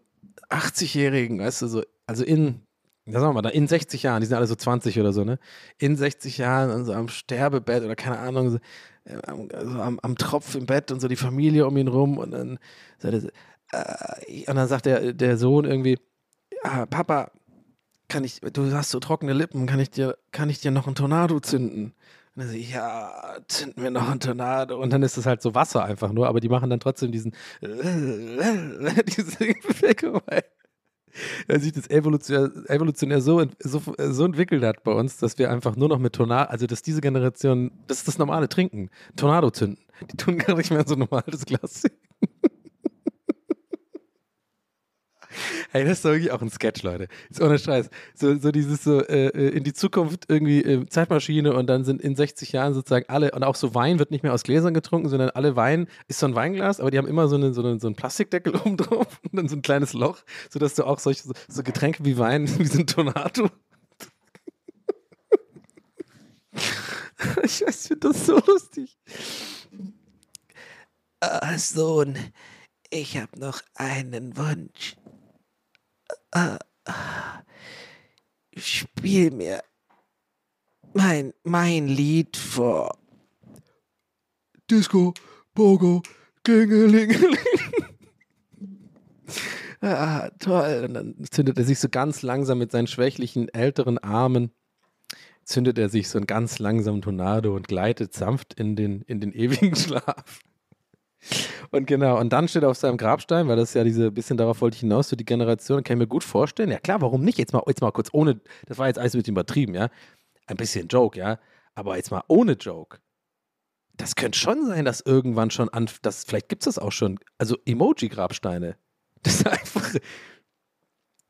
80-Jährigen, weißt du, so, also in, sagen wir mal, in 60 Jahren, die sind alle so 20 oder so, ne? In 60 Jahren und so am Sterbebett oder keine Ahnung, so, äh, am, also am, am Tropf im Bett und so die Familie um ihn rum und dann, so, und dann sagt der, der Sohn irgendwie, ah, Papa, kann ich, du hast so trockene Lippen, kann ich dir, kann ich dir noch einen Tornado zünden? Und er so, ja, zünden wir noch einen Tornado. Und dann ist es halt so Wasser einfach nur, aber die machen dann trotzdem diesen, [LAUGHS] diese Bewegung, weil sich das evolutionär, evolutionär so, so, so entwickelt hat bei uns, dass wir einfach nur noch mit Tornado, also dass diese Generation, das ist das normale Trinken, Tornado zünden. Die tun gar nicht mehr so normales Glas. Hey, das ist doch wirklich auch ein Sketch, Leute. Ist ohne Scheiß. So, so dieses so äh, äh, in die Zukunft irgendwie äh, Zeitmaschine und dann sind in 60 Jahren sozusagen alle, und auch so Wein wird nicht mehr aus Gläsern getrunken, sondern alle Wein ist so ein Weinglas, aber die haben immer so, eine, so, eine, so einen Plastikdeckel [LAUGHS] oben drauf und dann so ein kleines Loch, sodass du auch solche so, Getränke wie Wein, [LAUGHS] wie so ein Tornado. [LAUGHS] ich weiß, ich finde das so lustig. Ah, Sohn, ich habe noch einen Wunsch. Ah, ah. Spiel mir mein, mein Lied vor. Disco, Pogo, Klingelingeling. [LAUGHS] ah, toll. Und dann zündet er sich so ganz langsam mit seinen schwächlichen älteren Armen, zündet er sich so einen ganz langsamen Tornado und gleitet sanft in den, in den ewigen [LAUGHS] Schlaf. Und genau, und dann steht er auf seinem Grabstein, weil das ja diese, bisschen darauf wollte ich hinaus, so die Generation, kann ich mir gut vorstellen. Ja klar, warum nicht? Jetzt mal, jetzt mal kurz ohne, das war jetzt alles mit übertrieben, ja. Ein bisschen Joke, ja. Aber jetzt mal ohne Joke. Das könnte schon sein, dass irgendwann schon an, das, vielleicht gibt es das auch schon, also Emoji-Grabsteine. [LAUGHS] Das ist einfach,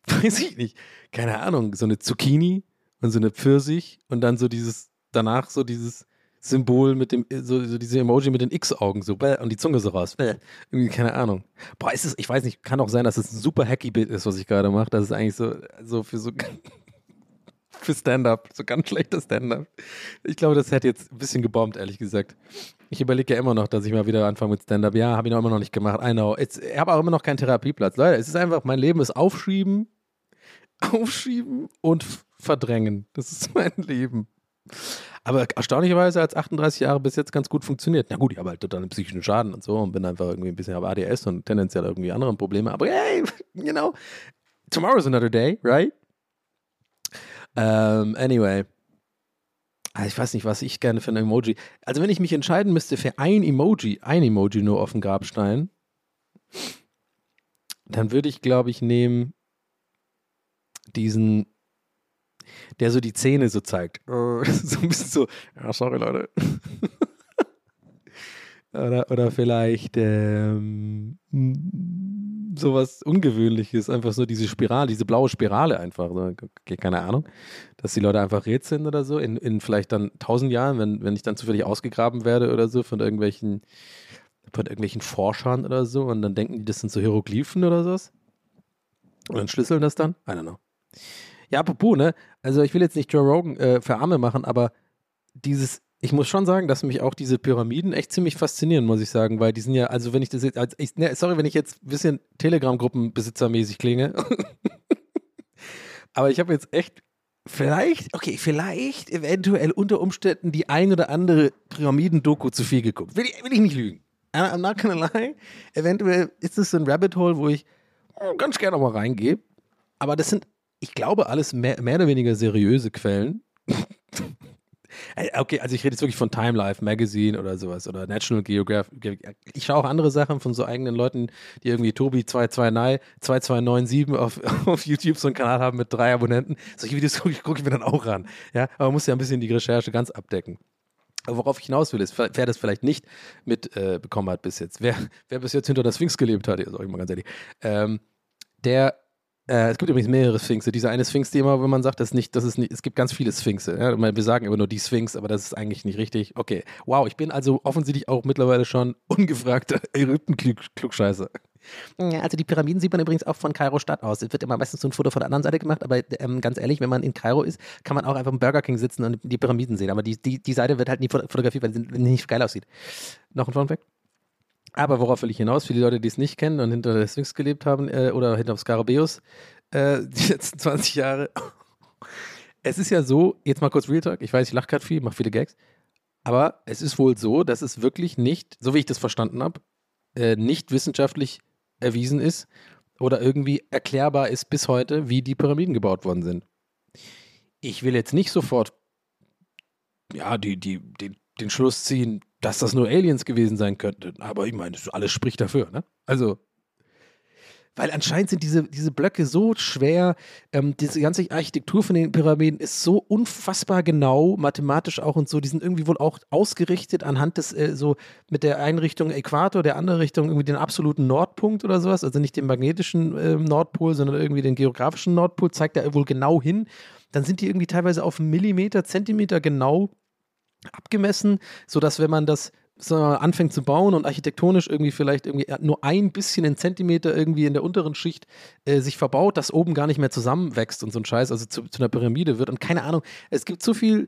weiß ich nicht, keine Ahnung, so eine Zucchini und so eine Pfirsich und dann so dieses, danach so dieses Symbol mit dem, so, so diese Emoji mit den X-Augen, so, und die Zunge so raus. Irgendwie, keine Ahnung. Boah, ist es, ich weiß nicht, kann auch sein, dass es ein super hacky Bild ist, was ich gerade mache. Das ist eigentlich so, so für so, [LAUGHS] für Stand-up, so ganz schlechter Stand-up. Ich glaube, das hätte jetzt ein bisschen gebombt, ehrlich gesagt. Ich überlege ja immer noch, dass ich mal wieder anfange mit Stand-up. Ja, habe ich noch immer noch nicht gemacht. I know. Ich habe auch immer noch keinen Therapieplatz. Leute, es ist einfach, mein Leben ist aufschieben, [LAUGHS] aufschieben und verdrängen. Das ist mein Leben. Aber erstaunlicherweise hat es 38 Jahre bis jetzt ganz gut funktioniert. Na gut, ich habe halt total einen psychischen Schaden und so und bin einfach irgendwie ein bisschen auf ADS und tendenziell irgendwie andere Probleme. Aber hey, [LAUGHS] you know, tomorrow's another day, right? Ähm, anyway. Ah, Ich weiß nicht, was ich gerne für ein Emoji. Also, wenn ich mich entscheiden müsste für ein Emoji, ein Emoji nur auf dem Grabstein, dann würde ich, glaube ich, nehmen diesen, der so die Zähne so zeigt. Äh, [LAUGHS] So ein bisschen so, ja, sorry, Leute. [LAUGHS] oder, oder vielleicht ähm, sowas Ungewöhnliches, einfach so diese Spirale, diese blaue Spirale einfach. Okay, keine Ahnung, dass die Leute einfach rätseln sind oder so, in, in vielleicht dann tausend Jahren, wenn, wenn ich dann zufällig ausgegraben werde oder so von irgendwelchen, von irgendwelchen Forschern oder so und dann denken die, das sind so Hieroglyphen oder sowas. Und dann schlüsseln das dann? I don't know. Ja, apropos, ne? Also ich will jetzt nicht Joe Rogan äh, für Arme machen, aber dieses, ich muss schon sagen, dass mich auch diese Pyramiden echt ziemlich faszinieren, muss ich sagen, weil die sind ja, also wenn ich das jetzt, als ich, ne, sorry, wenn ich jetzt ein bisschen Telegram-Gruppenbesitzermäßig klinge, [LAUGHS] aber ich habe jetzt echt vielleicht, okay, vielleicht eventuell unter Umständen die ein oder andere Pyramiden-Doku zu viel geguckt. Will ich, will ich nicht lügen. I'm not gonna lie. Eventuell ist es so ein Rabbit Hole, wo ich oh, ganz gerne mal reingehe. Aber das sind, ich glaube, alles mehr, mehr oder weniger seriöse Quellen. [LAUGHS] Okay, also ich rede jetzt wirklich von Time Life Magazine oder sowas oder National Geographic. Ich schaue auch andere Sachen von so eigenen Leuten, die irgendwie Tobi 229, 2297 auf, [LAUGHS] auf YouTube so einen Kanal haben mit drei Abonnenten. Solche Videos gucke ich, guck ich mir dann auch ran. Ja, aber man muss ja ein bisschen die Recherche ganz abdecken. Worauf ich hinaus will, ist, wer das vielleicht nicht mitbekommen äh, hat bis jetzt, wer, wer bis jetzt hinter der Sphinx gelebt hat, sag ich mal ganz ehrlich, ähm, der äh, es gibt übrigens mehrere Sphinxe. Diese eine Sphinx, die immer, wenn man sagt, das nicht, das ist nicht, es gibt ganz viele Sphinxe. Ja? Wir sagen immer nur die Sphinx, aber das ist eigentlich nicht richtig. Okay, wow, ich bin also offensichtlich auch mittlerweile schon [LAUGHS] ungefragter Ägypten-Klugscheißer. Also die Pyramiden sieht man übrigens auch von Kairo Stadt aus. Es wird immer meistens so ein Foto von der anderen Seite gemacht, aber ähm, ganz ehrlich, wenn man in Kairo ist, kann man auch einfach im Burger King sitzen und die Pyramiden sehen. Aber die, die, die Seite wird halt nie foto- fotografiert, weil sie nicht geil aussieht. Noch ein Fun Fact? Aber worauf will ich hinaus? Für die Leute, die es nicht kennen und hinter der Sphinx gelebt haben äh, oder hinter dem Skarabäus äh, [LAUGHS] die letzten 20 Jahre. Es ist ja so, jetzt mal kurz Real Talk, ich weiß, ich lache gerade viel, mache viele Gags, aber es ist wohl so, dass es wirklich nicht, so wie ich das verstanden habe, äh, nicht wissenschaftlich erwiesen ist oder irgendwie erklärbar ist bis heute, wie die Pyramiden gebaut worden sind. Ich will jetzt nicht sofort ja, die, die, den, den Schluss ziehen, dass das nur Aliens gewesen sein könnten, aber ich meine, alles spricht dafür, ne? Also, weil anscheinend sind diese, diese Blöcke so schwer, ähm, diese ganze Architektur von den Pyramiden ist so unfassbar genau, mathematisch auch und so, die sind irgendwie wohl auch ausgerichtet anhand des, äh, so mit der einen Richtung Äquator, der anderen Richtung irgendwie den absoluten Nordpunkt oder sowas, also nicht den magnetischen äh, Nordpol, sondern irgendwie den geografischen Nordpol, zeigt er wohl genau hin. Dann sind die irgendwie teilweise auf Millimeter, Zentimeter genau abgemessen, sodass wenn man das so anfängt zu bauen und architektonisch irgendwie vielleicht irgendwie nur ein bisschen in Zentimeter irgendwie in der unteren Schicht äh, sich verbaut, dass oben gar nicht mehr zusammenwächst und so ein Scheiß, also zu, zu einer Pyramide wird. Und keine Ahnung, es gibt so viel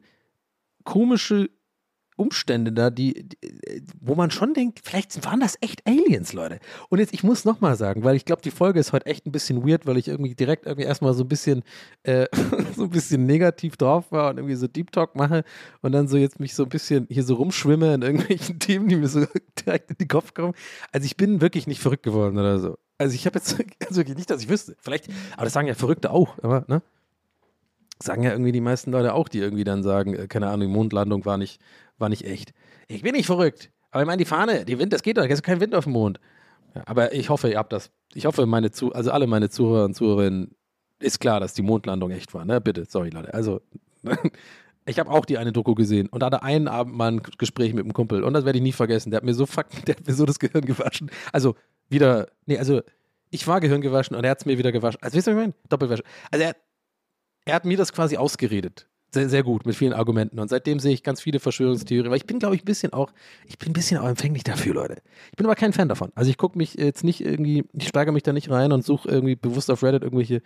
komische Umstände da, die, die, wo man schon denkt, vielleicht waren das echt Aliens, Leute. Und jetzt, ich muss nochmal sagen, weil ich glaube, die Folge ist heute echt ein bisschen weird, weil ich irgendwie direkt irgendwie erstmal so ein bisschen, äh, [LAUGHS] so ein bisschen negativ drauf war und irgendwie so Deep Talk mache und dann so jetzt mich so ein bisschen hier so rumschwimme in irgendwelchen [LAUGHS] Themen, die mir so direkt in den Kopf kommen. Also ich bin wirklich nicht verrückt geworden oder so. Also ich habe jetzt [LAUGHS] wirklich nicht, dass ich wüsste. Vielleicht, aber das sagen ja Verrückte auch, aber, ne? sagen ja irgendwie die meisten Leute auch, die irgendwie dann sagen, äh, keine Ahnung, die Mondlandung war nicht, war nicht echt. Ich bin nicht verrückt. Aber ich meine, die Fahne, die Wind, das geht doch, es ist kein Wind auf dem Mond. Ja, aber ich hoffe, ihr habt das. Ich hoffe, meine Zu also alle meine Zuhörer und Zuhörerinnen ist klar, dass die Mondlandung echt war, ne? Bitte, sorry, Leute. Also, [LAUGHS] ich habe auch die eine Doku gesehen und hatte einen Abend mal ein Gespräch mit einem Kumpel und das werde ich nie vergessen. Der hat mir so fuck, [LAUGHS] der hat mir so das Gehirn gewaschen. Also, wieder, nee, also, ich war Gehirn gewaschen und er hat es mir wieder gewaschen. Also, wisst ihr, was ich meine? Doppelwäsche. Also, er, er hat mir das quasi ausgeredet. Sehr, sehr gut, mit vielen Argumenten. Und seitdem sehe ich ganz viele Verschwörungstheorien, weil ich bin, glaube ich, ein bisschen auch, ich bin ein bisschen auch empfänglich dafür, Leute. Ich bin aber kein Fan davon. Also ich gucke mich jetzt nicht irgendwie, ich steigere mich da nicht rein und suche irgendwie bewusst auf Reddit irgendwelche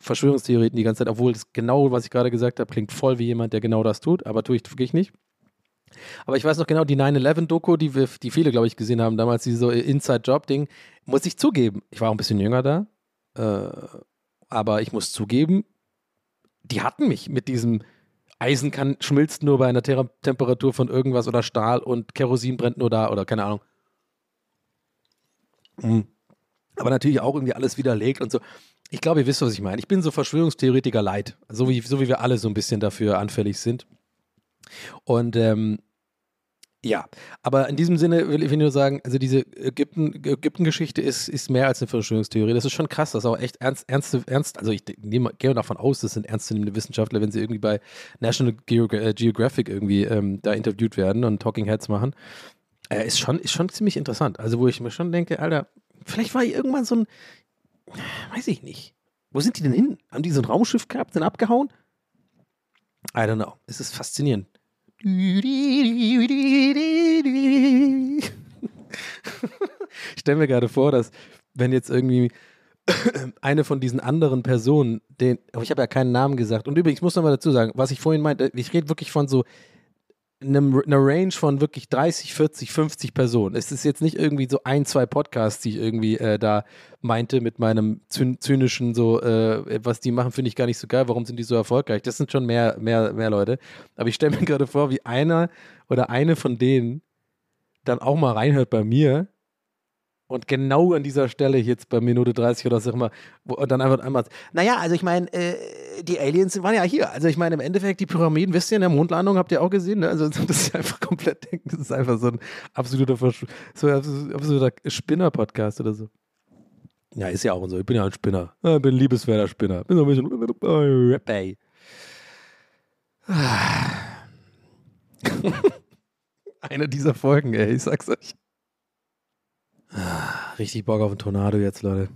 Verschwörungstheorien die ganze Zeit, obwohl das genau, was ich gerade gesagt habe, klingt voll wie jemand, der genau das tut, aber tue ich wirklich nicht. Aber ich weiß noch genau, die 9-11-Doku, die, die viele, glaube ich, gesehen haben, damals, diese so Inside-Job-Ding, muss ich zugeben. Ich war auch ein bisschen jünger da, äh, aber ich muss zugeben, die hatten mich mit diesem Eisen kann, schmilzt nur bei einer Ter Temperatur von irgendwas oder Stahl und Kerosin brennt nur da oder keine Ahnung. Mhm. Aber natürlich auch irgendwie alles widerlegt und so. Ich glaube, ihr wisst, was ich meine. Ich bin so Verschwörungstheoretiker leid. So wie, so wie wir alle so ein bisschen dafür anfällig sind. Und ähm, ja, aber in diesem Sinne will ich nur sagen, also diese Ägypten-Geschichte ist, ist mehr als eine Verschwörungstheorie. Das ist schon krass, das ist auch echt ernst, ernst, ernst also ich nehme, gehe davon aus, das sind ernstzunehmende Wissenschaftler, wenn sie irgendwie bei National äh, Geographic irgendwie ähm, da interviewt werden und Talking Heads machen. Äh, ist, schon, ist schon ziemlich interessant. Also wo ich mir schon denke, Alter, vielleicht war hier irgendwann so ein, weiß ich nicht. Wo sind die denn hin? Haben die so ein Raumschiff gehabt, sind abgehauen? I don't know. Es ist faszinierend. [LAUGHS] Ich stelle mir gerade vor, dass wenn jetzt irgendwie [COUGHS] eine von diesen anderen Personen, den, aber ich habe ja keinen Namen gesagt. Und übrigens, muss nochmal dazu sagen, was ich vorhin meinte, ich rede wirklich von so einem, einer Range von wirklich 30, 40, 50 Personen. Es ist jetzt nicht irgendwie so ein, zwei Podcasts, die ich irgendwie äh, da meinte mit meinem zynischen so, äh, was die machen, finde ich gar nicht so geil. Warum sind die so erfolgreich? Das sind schon mehr, mehr, mehr Leute. Aber ich stelle mir [LAUGHS] gerade vor, wie einer oder eine von denen dann auch mal reinhört bei mir und genau an dieser Stelle jetzt bei Minute 30 oder so immer, wo, dann einfach einmal, naja, also ich meine, äh, die Aliens waren ja hier. Also ich meine, im Endeffekt, die Pyramiden, wisst ihr, in der Mondlandung habt ihr auch gesehen, ne? Also [LAUGHS] das ist einfach komplett, das ist einfach so ein absoluter, Versch so ein absoluter Spinner-Podcast oder so. Ja, ist ja auch so. Ich bin ja ein Spinner. Ich bin ein liebeswerter Spinner. Bin so ein bisschen Rappay. Eine dieser Folgen, ey, ich sag's euch. Ah, richtig Bock auf einen Tornado jetzt, Leute.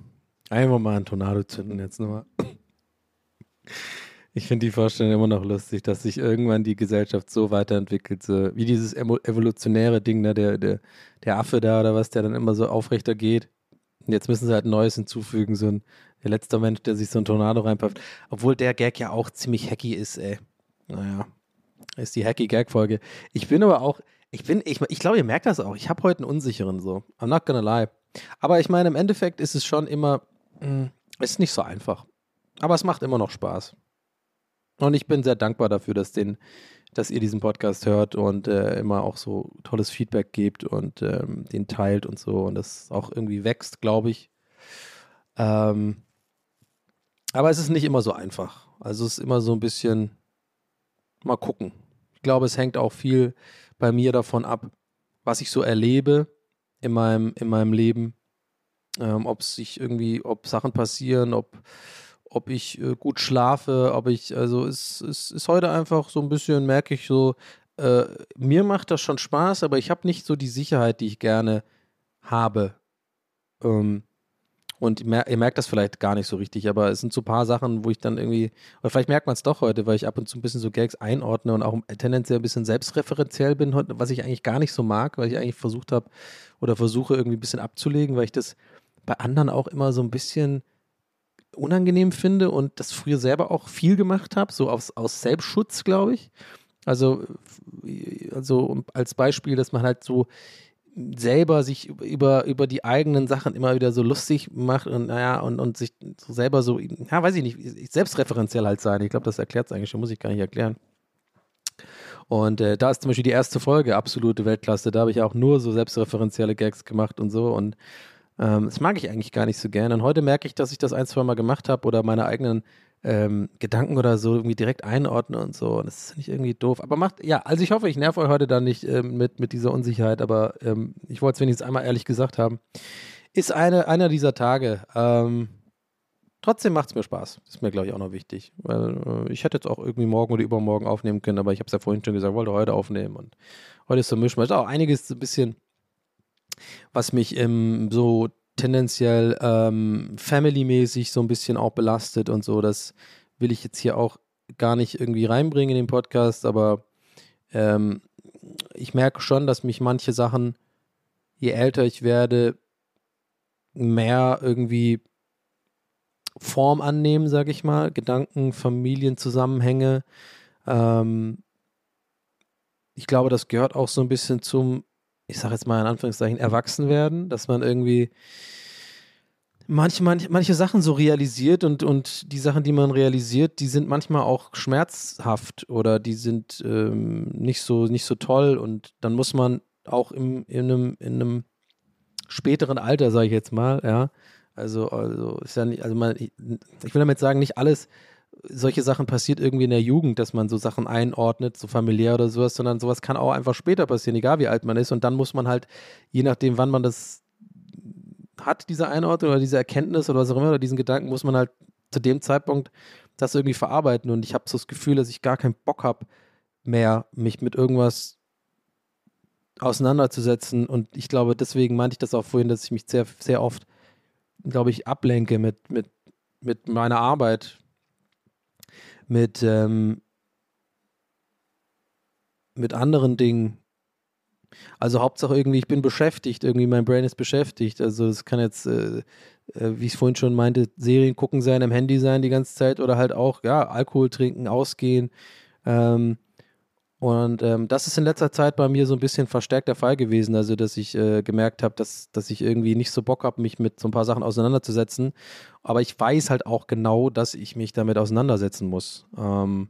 Einfach mal einen Tornado zünden jetzt nochmal. Ich finde die Vorstellung immer noch lustig, dass sich irgendwann die Gesellschaft so weiterentwickelt, so wie dieses evolutionäre Ding, ne, der, der, der Affe da oder was, der dann immer so aufrechter geht. Und jetzt müssen sie halt Neues hinzufügen, so ein der letzte Mensch, der sich so ein Tornado reinpafft. Obwohl der Gag ja auch ziemlich hacky ist, ey. Naja, ist die hacky Gag-Folge. Ich bin aber auch, ich bin, ich, ich glaube, ihr merkt das auch. Ich habe heute einen unsicheren so. I'm not gonna lie. Aber ich meine, im Endeffekt ist es schon immer, mh, hm, ist nicht so einfach. Aber es macht immer noch Spaß. Und ich bin sehr dankbar dafür, dass, den, dass ihr diesen Podcast hört und äh, immer auch so tolles Feedback gebt und ähm, den teilt und so. Und das auch irgendwie wächst, glaube ich. Ähm, aber es ist nicht immer so einfach. Also es ist immer so ein bisschen mal gucken. Ich glaube, es hängt auch viel bei mir davon ab, was ich so erlebe in meinem, in meinem Leben ähm, ob sich irgendwie, ob Sachen passieren, ob, ob ich äh, gut schlafe, ob ich, also es, es ist heute einfach so ein bisschen, merke ich so, äh, mir macht das schon Spaß, aber ich habe nicht so die Sicherheit, die ich gerne habe. Ähm, und ihr mer- ihr merkt das vielleicht gar nicht so richtig, aber es sind so ein paar Sachen, wo ich dann irgendwie, oder vielleicht merkt man es doch heute, weil ich ab und zu ein bisschen so Gags einordne und auch tendenziell ein bisschen selbstreferenziell bin heute, was ich eigentlich gar nicht so mag, weil ich eigentlich versucht habe oder versuche irgendwie ein bisschen abzulegen, weil ich das bei anderen auch immer so ein bisschen unangenehm finde und das früher selber auch viel gemacht habe, so aus, aus Selbstschutz, glaube ich. Also, also als Beispiel, dass man halt so selber sich über, über die eigenen Sachen immer wieder so lustig macht und naja, und, und sich so selber so, ja, weiß ich nicht, selbstreferenziell halt sein. Ich glaube, das erklärt es eigentlich schon, muss ich gar nicht erklären. Und äh, da ist zum Beispiel die erste Folge absolute Weltklasse. Da habe ich auch nur so selbstreferenzielle Gags gemacht und so. Und ähm, das mag ich eigentlich gar nicht so gerne. Und heute merke ich, dass ich das ein, zwei Mal gemacht habe oder meine eigenen ähm, Gedanken oder so irgendwie direkt einordne und so. Und das ist nicht irgendwie doof. Aber macht, ja, also ich hoffe, ich nerv euch heute dann nicht ähm, mit, mit dieser Unsicherheit, aber ähm, ich wollte es wenigstens einmal ehrlich gesagt haben. Ist eine, einer dieser Tage. Ähm, trotzdem macht es mir Spaß. Ist mir, glaube ich, auch noch wichtig. Weil äh, ich hätte jetzt auch irgendwie morgen oder übermorgen aufnehmen können, aber ich habe es ja vorhin schon gesagt, wollte heute aufnehmen. Und heute ist so Mischmasch. Auch einiges so ein bisschen, was mich ähm, so tendenziell ähm, family-mäßig so ein bisschen auch belastet und so. Das will ich jetzt hier auch gar nicht irgendwie reinbringen in den Podcast, aber ähm, ich merke schon, dass mich manche Sachen, je älter ich werde, mehr irgendwie Form annehmen, sage ich mal. Gedanken, Familienzusammenhänge. Ähm, ich glaube, das gehört auch so ein bisschen zum ich sage jetzt mal in Anführungszeichen, erwachsen werden, dass man irgendwie manche, manche, manche Sachen so realisiert und, und die Sachen, die man realisiert, die sind manchmal auch schmerzhaft oder die sind ähm, nicht, so, nicht so toll und dann muss man auch im, in, einem, in einem späteren Alter, sage ich jetzt mal, ja, also, also ist ja nicht, also man, ich will damit sagen, nicht alles solche Sachen passiert irgendwie in der Jugend, dass man so Sachen einordnet, so familiär oder sowas, sondern sowas kann auch einfach später passieren, egal wie alt man ist. Und dann muss man halt, je nachdem, wann man das hat, diese Einordnung oder diese Erkenntnis oder was auch immer, oder diesen Gedanken, muss man halt zu dem Zeitpunkt das irgendwie verarbeiten. Und ich habe so das Gefühl, dass ich gar keinen Bock habe, mehr mich mit irgendwas auseinanderzusetzen. Und ich glaube, deswegen meinte ich das auch vorhin, dass ich mich sehr, sehr oft, glaube ich, ablenke mit, mit, mit meiner Arbeit, mit, ähm, mit anderen Dingen. Also Hauptsache irgendwie, ich bin beschäftigt, irgendwie mein Brain ist beschäftigt. Also es kann jetzt, äh, äh, wie ich vorhin schon meinte, Serien gucken sein, am Handy sein die ganze Zeit oder halt auch, ja, Alkohol trinken, ausgehen. Ähm, und ähm, das ist in letzter Zeit bei mir so ein bisschen verstärkt der Fall gewesen. Also, dass ich äh, gemerkt habe, dass, dass ich irgendwie nicht so Bock habe, mich mit so ein paar Sachen auseinanderzusetzen. Aber ich weiß halt auch genau, dass ich mich damit auseinandersetzen muss. Ähm,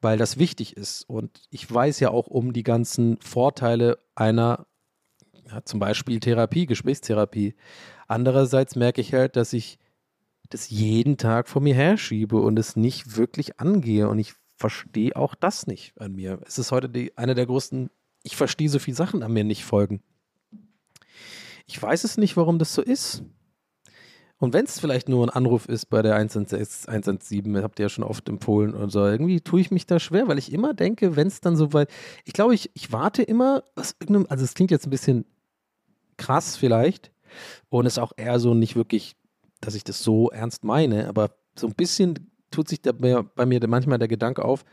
weil das wichtig ist. Und ich weiß ja auch um die ganzen Vorteile einer, ja, zum Beispiel Therapie, Gesprächstherapie. Andererseits merke ich halt, dass ich das jeden Tag vor mir herschiebe und es nicht wirklich angehe. Und ich verstehe auch das nicht an mir. Es ist heute die, eine der größten, ich verstehe so viele Sachen an mir nicht folgen. Ich weiß es nicht, warum das so ist. Und wenn es vielleicht nur ein Anruf ist bei der 116, 117, habt ihr ja schon oft empfohlen und so, irgendwie tue ich mich da schwer, weil ich immer denke, wenn es dann so weit, ich glaube, ich, ich warte immer aus irgendeinem, also es klingt jetzt ein bisschen krass vielleicht und ist auch eher so nicht wirklich, dass ich das so ernst meine, aber so ein bisschen tut sich da bei, bei mir manchmal der Gedanke auf,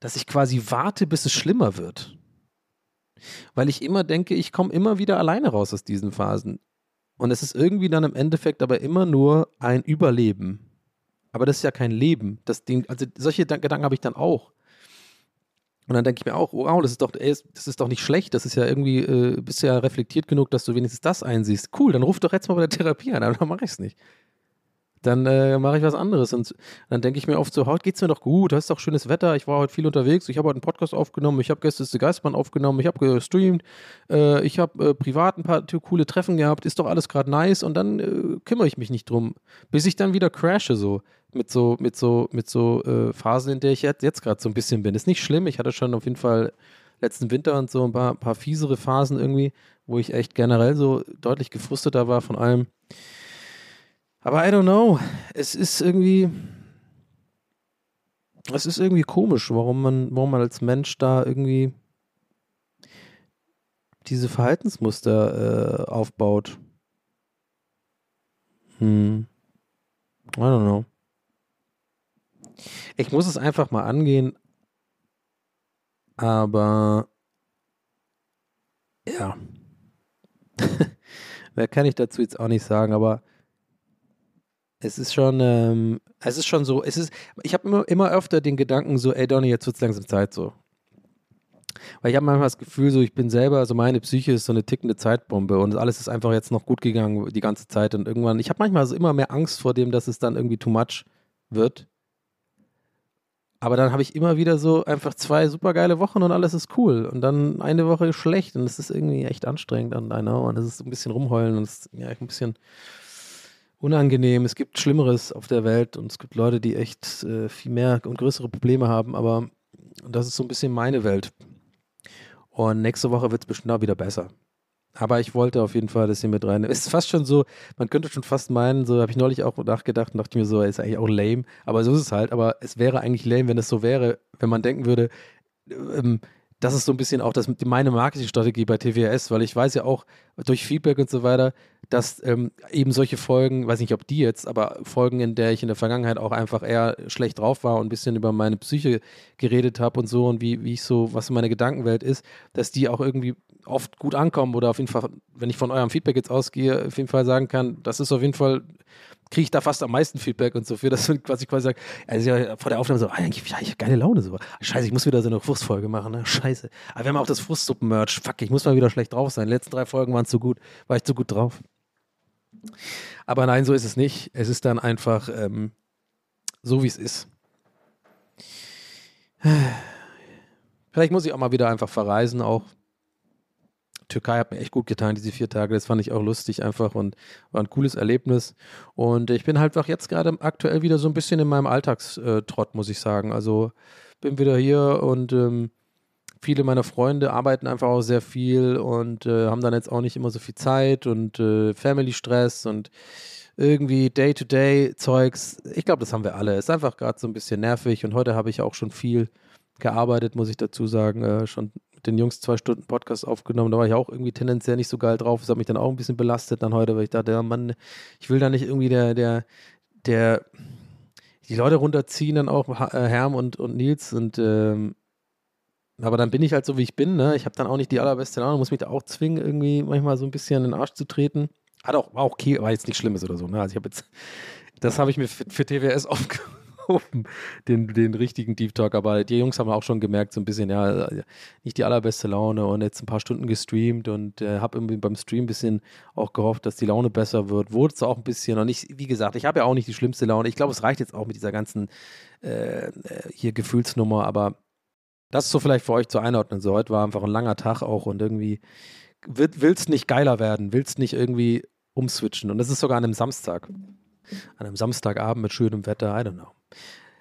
dass ich quasi warte, bis es schlimmer wird. Weil ich immer denke, ich komme immer wieder alleine raus aus diesen Phasen. Und es ist irgendwie dann im Endeffekt aber immer nur ein Überleben. Aber das ist ja kein Leben. Das Ding, also solche Gedanken habe ich dann auch. Und dann denke ich mir auch, wow, das ist doch, ey, das ist doch nicht schlecht. Das ist ja irgendwie, äh, bist ja reflektiert genug, dass du wenigstens das einsiehst. Cool, dann ruf doch jetzt mal bei der Therapie an, aber dann mache ich es nicht dann äh, mache ich was anderes. Und dann denke ich mir oft so, heute geht's mir doch gut, hast doch schönes Wetter, ich war heute viel unterwegs, ich habe heute einen Podcast aufgenommen, ich habe gestern die Geistbahn aufgenommen, ich habe gestreamt, äh, ich habe äh, privat ein paar coole Treffen gehabt, ist doch alles gerade nice. Und dann äh, kümmere ich mich nicht drum, bis ich dann wieder crashe so mit so mit so mit so äh, Phasen, in der ich jetzt, jetzt gerade so ein bisschen bin. Ist nicht schlimm, ich hatte schon auf jeden Fall letzten Winter und so ein paar, paar fiesere Phasen irgendwie, wo ich echt generell so deutlich gefrusteter war von allem. Aber I don't know. Es ist irgendwie. Es ist irgendwie komisch, warum man, warum man als Mensch da irgendwie diese Verhaltensmuster äh, aufbaut. Hm. I don't know. Ich muss es einfach mal angehen, aber ja. [LAUGHS] Mehr kann ich dazu jetzt auch nicht sagen, aber es ist schon, ähm, es ist schon so, es ist, ich habe immer, immer öfter den Gedanken so, ey Donny, jetzt wird es langsam Zeit so. Weil ich habe manchmal das Gefühl, so ich bin selber, also meine Psyche ist so eine tickende Zeitbombe und alles ist einfach jetzt noch gut gegangen die ganze Zeit und irgendwann, ich habe manchmal so immer mehr Angst vor dem, dass es dann irgendwie too much wird. Aber dann habe ich immer wieder so einfach zwei super geile Wochen und alles ist cool. Und dann eine Woche schlecht und es ist irgendwie echt anstrengend I know. Und es ist ein bisschen rumheulen und es ist ja, ein bisschen unangenehm. Es gibt Schlimmeres auf der Welt und es gibt Leute, die echt äh, viel mehr und größere Probleme haben. Aber das ist so ein bisschen meine Welt. Und nächste Woche wird es bestimmt auch wieder besser. Aber ich wollte auf jeden Fall das hier mit rein. Es ist fast schon so, man könnte schon fast meinen, so habe ich neulich auch nachgedacht und dachte mir so, ist eigentlich auch lame. Aber so ist es halt. Aber es wäre eigentlich lame, wenn es so wäre, wenn man denken würde, ähm, das ist so ein bisschen auch das, meine Marketingstrategie bei TWS, weil ich weiß ja auch durch Feedback und so weiter, dass ähm, eben solche Folgen, weiß nicht, ob die jetzt, aber Folgen, in der ich in der Vergangenheit auch einfach eher schlecht drauf war und ein bisschen über meine Psyche geredet habe und so und wie, wie ich so, was meine Gedankenwelt ist, dass die auch irgendwie oft gut ankommen oder auf jeden Fall, wenn ich von eurem Feedback jetzt ausgehe, auf jeden Fall sagen kann, das ist auf jeden Fall kriege ich da fast am meisten Feedback und so für das, [LAUGHS] was ich quasi sage, also ja, vor der Aufnahme so, ah, eigentlich, ja, ich habe geile Laune so. Scheiße, ich muss wieder so eine Frustfolge machen, ne? Scheiße. Aber wir haben auch das Frustsuppen-Merch. Fuck, ich muss mal wieder schlecht drauf sein. Die letzten drei Folgen waren zu gut, war ich zu gut drauf. Aber nein, so ist es nicht. Es ist dann einfach ähm, so, wie es ist. [SIGHS] Vielleicht muss ich auch mal wieder einfach verreisen, auch Türkei hat mir echt gut getan, diese vier Tage. Das fand ich auch lustig einfach und war ein cooles Erlebnis. Und ich bin halt auch jetzt gerade aktuell wieder so ein bisschen in meinem Alltagstrott, muss ich sagen. Also bin wieder hier und ähm, viele meiner Freunde arbeiten einfach auch sehr viel und äh, haben dann jetzt auch nicht immer so viel Zeit und äh, Family-Stress und irgendwie Day-to-Day-Zeugs. Ich glaube, das haben wir alle. Ist einfach gerade so ein bisschen nervig und heute habe ich auch schon viel gearbeitet, muss ich dazu sagen. Äh, schon den Jungs zwei Stunden Podcast aufgenommen. Da war ich auch irgendwie tendenziell nicht so geil drauf. Das hat mich dann auch ein bisschen belastet dann heute, weil ich dachte, ja, Mann, ich will da nicht irgendwie der, der, der, die Leute runterziehen, dann auch äh, Herm und, und Nils und ähm, aber dann bin ich halt so, wie ich bin, ne? Ich habe dann auch nicht die allerbeste Laune, muss mich da auch zwingen, irgendwie manchmal so ein bisschen in den Arsch zu treten. Hat auch, war auch okay, war jetzt nichts Schlimmes oder so, ne? Also ich habe jetzt, das habe ich mir für, für TWS aufgehoben den, den richtigen Deep Talk. Aber die Jungs haben auch schon gemerkt, so ein bisschen, ja, nicht die allerbeste Laune und jetzt ein paar Stunden gestreamt und äh, habe irgendwie beim Stream ein bisschen auch gehofft, dass die Laune besser wird. Wurde es auch ein bisschen. Und ich, wie gesagt, ich habe ja auch nicht die schlimmste Laune. Ich glaube, es reicht jetzt auch mit dieser ganzen äh, hier Gefühlsnummer, aber das ist so vielleicht für euch zu einordnen. So, heute war einfach ein langer Tag auch und irgendwie willst nicht geiler werden, willst nicht irgendwie umswitchen. Und das ist sogar an einem Samstag. An einem Samstagabend mit schönem Wetter, I don't know.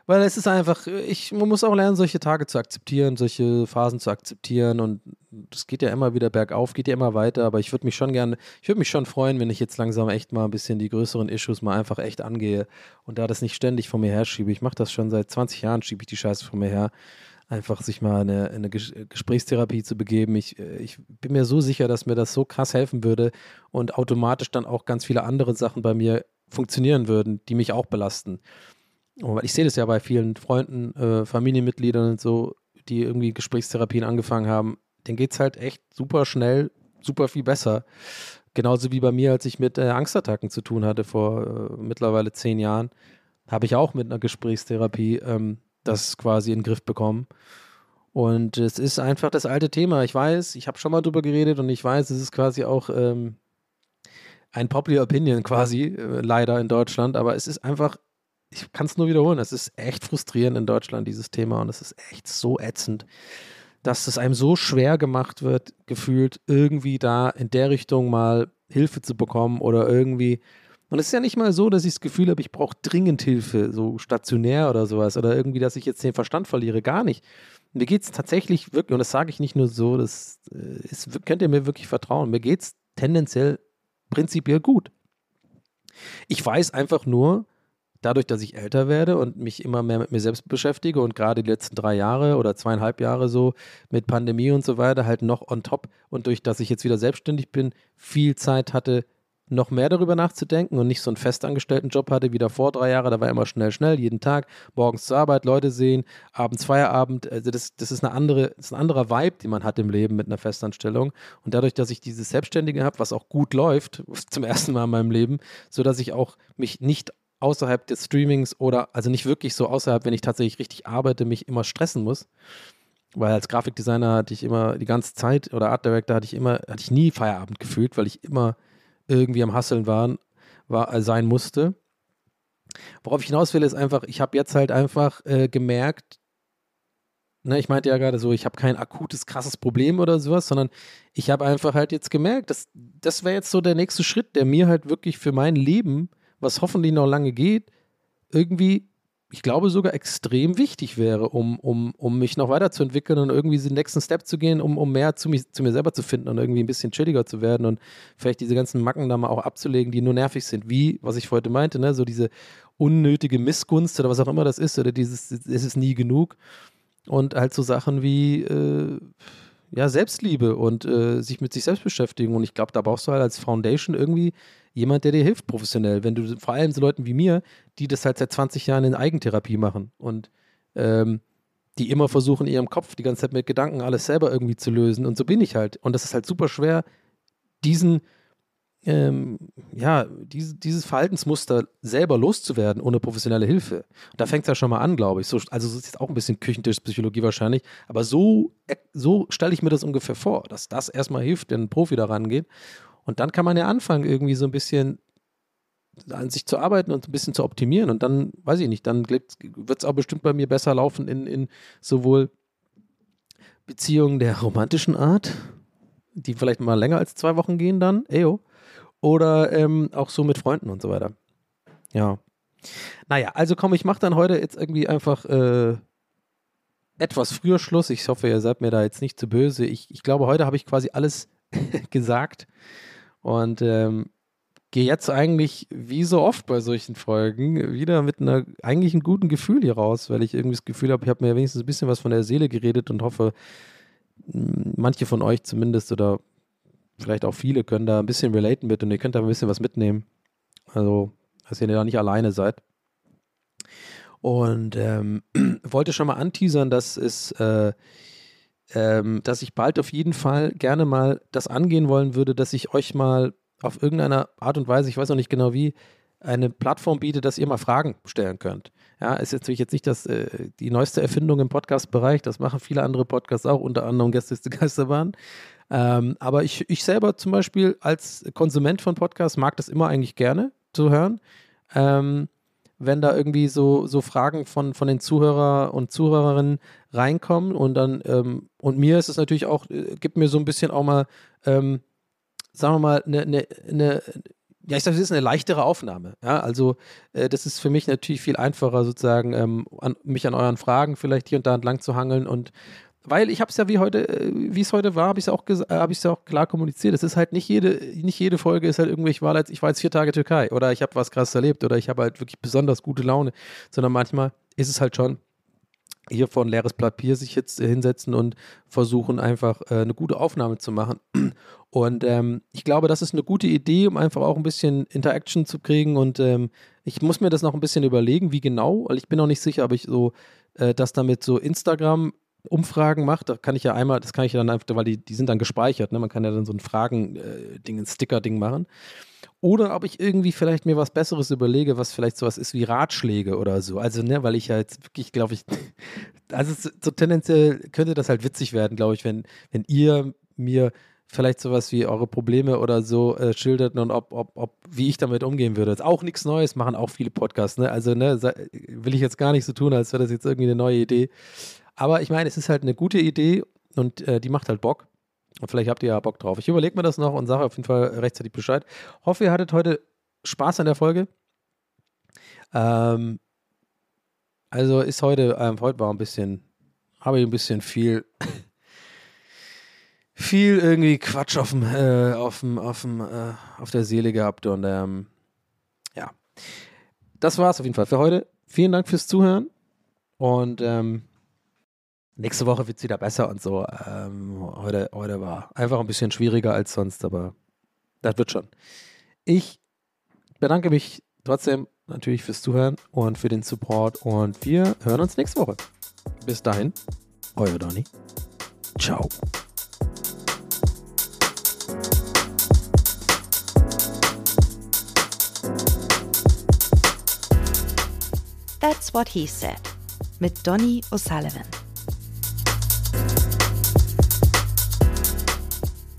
Weil es ist einfach, ich, man muss auch lernen, solche Tage zu akzeptieren, solche Phasen zu akzeptieren und es geht ja immer wieder bergauf, geht ja immer weiter, aber ich würde mich schon gerne, ich würde mich schon freuen, wenn ich jetzt langsam echt mal ein bisschen die größeren Issues mal einfach echt angehe und da das nicht ständig vor mir her schiebe. Ich mache das schon seit 20 Jahren, schiebe ich die Scheiße vor mir her. Einfach sich mal eine, eine Gesprächstherapie zu begeben. Ich, ich bin mir so sicher, dass mir das so krass helfen würde und automatisch dann auch ganz viele andere Sachen bei mir funktionieren würden, die mich auch belasten. Und ich sehe das ja bei vielen Freunden, äh, Familienmitgliedern und so, die irgendwie Gesprächstherapien angefangen haben. Denen geht es halt echt super schnell, super viel besser. Genauso wie bei mir, als ich mit äh, Angstattacken zu tun hatte vor äh, mittlerweile zehn Jahren, habe ich auch mit einer Gesprächstherapie ähm, das quasi in den Griff bekommen. Und es ist einfach das alte Thema. Ich weiß, ich habe schon mal drüber geredet und ich weiß, es ist quasi auch ähm, ein Popular Opinion quasi, äh, leider in Deutschland, aber es ist einfach ich kann es nur wiederholen, es ist echt frustrierend in Deutschland, dieses Thema, und es ist echt so ätzend, dass es einem so schwer gemacht wird, gefühlt, irgendwie da in der Richtung mal Hilfe zu bekommen oder irgendwie. Und es ist ja nicht mal so, dass ich das Gefühl habe, ich brauche dringend Hilfe, so stationär oder sowas, oder irgendwie, dass ich jetzt den Verstand verliere. Gar nicht. Mir geht es tatsächlich wirklich, und das sage ich nicht nur so, das ist, äh, könnt ihr mir wirklich vertrauen, mir geht es tendenziell prinzipiell gut. Ich weiß einfach nur, dadurch, dass ich älter werde und mich immer mehr mit mir selbst beschäftige und gerade die letzten drei Jahre oder zweieinhalb Jahre so mit Pandemie und so weiter halt noch on top und durch, dass ich jetzt wieder selbstständig bin, viel Zeit hatte, noch mehr darüber nachzudenken und nicht so einen festangestellten Job hatte wie davor drei Jahre. Da war immer schnell, schnell, jeden Tag, morgens zur Arbeit, Leute sehen, abends Feierabend. Also das, das ist eine andere, das ist ein anderer Vibe, den man hat im Leben mit einer Festanstellung. Und dadurch, dass ich dieses Selbstständige habe, was auch gut läuft, [LAUGHS] zum ersten Mal in meinem Leben, so dass ich auch mich nicht außerhalb des Streamings oder also nicht wirklich so außerhalb, wenn ich tatsächlich richtig arbeite, mich immer stressen muss. Weil als Grafikdesigner hatte ich immer die ganze Zeit oder Art Director hatte ich immer, hatte ich nie Feierabend gefühlt, weil ich immer irgendwie am Hasseln waren, war, äh, sein musste. Worauf ich hinaus will, ist einfach, ich habe jetzt halt einfach äh, gemerkt, ne, ich meinte ja gerade so, ich habe kein akutes, krasses Problem oder sowas, sondern ich habe einfach halt jetzt gemerkt, dass das wäre jetzt so der nächste Schritt, der mir halt wirklich für mein Leben, was hoffentlich noch lange geht, irgendwie ich glaube, sogar extrem wichtig wäre, um, um, um mich noch weiterzuentwickeln und irgendwie den nächsten Step zu gehen, um, um mehr zu, mich, zu mir selber zu finden und irgendwie ein bisschen chilliger zu werden und vielleicht diese ganzen Macken da mal auch abzulegen, die nur nervig sind. Wie, was ich heute meinte, ne, so diese unnötige Missgunst oder was auch immer das ist, oder dieses, es ist nie genug. Und halt so Sachen wie, äh, ja, Selbstliebe und äh, sich mit sich selbst beschäftigen. Und ich glaube, da brauchst du halt als Foundation irgendwie jemand, der dir hilft professionell. Wenn du vor allem so Leuten wie mir, die das halt seit 20 Jahren in Eigentherapie machen und ähm, die immer versuchen, in ihrem Kopf die ganze Zeit mit Gedanken alles selber irgendwie zu lösen. Und so bin ich halt. Und das ist halt super schwer, diesen, ähm, ja, diese, dieses Verhaltensmuster selber loszuwerden ohne professionelle Hilfe. Und da fängt es ja schon mal an, glaube ich. So, also das ist jetzt auch ein bisschen Küchentischpsychologie wahrscheinlich, aber so, äh, so stelle ich mir das ungefähr vor, dass das erstmal hilft, wenn ein Profi da rangeht. Und dann kann man ja anfangen, irgendwie so ein bisschen an sich zu arbeiten und ein bisschen zu optimieren. Und dann, weiß ich nicht, dann wird es auch bestimmt bei mir besser laufen in, in sowohl Beziehungen der romantischen Art, die vielleicht mal länger als zwei Wochen gehen dann, eyo, oder ähm, auch so mit Freunden und so weiter. Ja. Naja, also komm, ich mache dann heute jetzt irgendwie einfach äh, etwas früher Schluss. Ich hoffe, ihr seid mir da jetzt nicht zu böse. Ich, ich glaube, heute habe ich quasi alles [LAUGHS] gesagt. Und ähm, gehe jetzt eigentlich, wie so oft bei solchen Folgen, wieder mit einer eigentlich einem guten Gefühl hier raus, weil ich irgendwie das Gefühl habe, ich habe mir wenigstens ein bisschen was von der Seele geredet und hoffe, manche von euch zumindest oder vielleicht auch viele können da ein bisschen relaten mit und ihr könnt da ein bisschen was mitnehmen. Also, dass ihr da nicht alleine seid. Und ähm, [CLEARS THROAT] wollte schon mal anteasern, dass es äh, ähm, dass ich bald auf jeden Fall gerne mal das angehen wollen würde, dass ich euch mal auf irgendeiner Art und Weise, ich weiß noch nicht genau wie, eine Plattform biete, dass ihr mal Fragen stellen könnt. Ja, ist jetzt natürlich jetzt nicht das, äh, die neueste Erfindung im Podcast-Bereich, das machen viele andere Podcasts auch, unter anderem Gäste ist die Geisterbahn. Ähm, aber ich, ich selber zum Beispiel als Konsument von Podcasts mag das immer eigentlich gerne zu hören. Ähm, wenn da irgendwie so, so Fragen von, von den Zuhörer und Zuhörerinnen reinkommen und dann, ähm, und mir ist es natürlich auch, äh, gibt mir so ein bisschen auch mal, ähm, sagen wir mal, eine, eine, eine ja, ich sage, es ist eine leichtere Aufnahme. Ja, also äh, das ist für mich natürlich viel einfacher, sozusagen, ähm, an, mich an euren Fragen vielleicht hier und da entlang zu hangeln und weil ich habe es ja wie heute, äh, wie es heute war, habe ich es auch, äh, habe ich ja auch klar kommuniziert. Es ist halt nicht jede, nicht jede Folge ist halt irgendwie, ich war jetzt, ich war jetzt vier Tage Türkei oder ich habe was krasses erlebt oder ich habe halt wirklich besonders gute Laune, sondern manchmal ist es halt schon hier vor ein leeres Papier sich jetzt äh, hinsetzen und versuchen einfach eine gute Aufnahme zu machen. [CLEARS THROAT] Und ähm, ich glaube, das ist eine gute Idee, um einfach auch ein bisschen Interaction zu kriegen. Und ähm, ich muss mir das noch ein bisschen überlegen, wie genau, weil ich bin noch nicht sicher, ob ich so äh, das damit so Instagram Umfragen mache, da kann ich ja einmal, das kann ich ja dann einfach, weil die, die sind dann gespeichert, ne? Man kann ja dann so ein Fragen-Ding, äh, ein Sticker-Ding machen. Oder ob ich irgendwie vielleicht mir was Besseres überlege, was vielleicht sowas ist wie Ratschläge oder so. Also, ne, weil ich ja jetzt wirklich, glaube ich, [LAUGHS] also so tendenziell könnte das halt witzig werden, glaube ich, wenn, wenn ihr mir vielleicht sowas wie eure Probleme oder so äh, schildert und ob, ob, ob, wie ich damit umgehen würde. Ist auch nichts Neues, machen auch viele Podcasts, ne? Also, ne, will ich jetzt gar nicht so tun, als wäre das jetzt irgendwie eine neue Idee. Aber ich meine, es ist halt eine gute Idee und äh, die macht halt Bock. Und vielleicht habt ihr ja Bock drauf. Ich überlege mir das noch und sage auf jeden Fall rechtzeitig Bescheid. Hoffe, ihr hattet heute Spaß an der Folge. Ähm, also ist heute, ähm, heute war ein bisschen, habe ich ein bisschen viel, [LAUGHS] viel irgendwie Quatsch auf dem, äh, auf dem, auf dem, äh, auf der Seele gehabt und ähm, Das war's auf jeden Fall für heute. Vielen Dank fürs Zuhören. Und ähm, nächste Woche wird's wieder besser und so. Ähm, heute, heute war einfach ein bisschen schwieriger als sonst, aber das wird schon. Ich bedanke mich trotzdem natürlich fürs Zuhören und für den Support und wir hören uns nächste Woche. Bis dahin, euer Donny. Ciao. That's What He Said mit Donny O'Sullivan.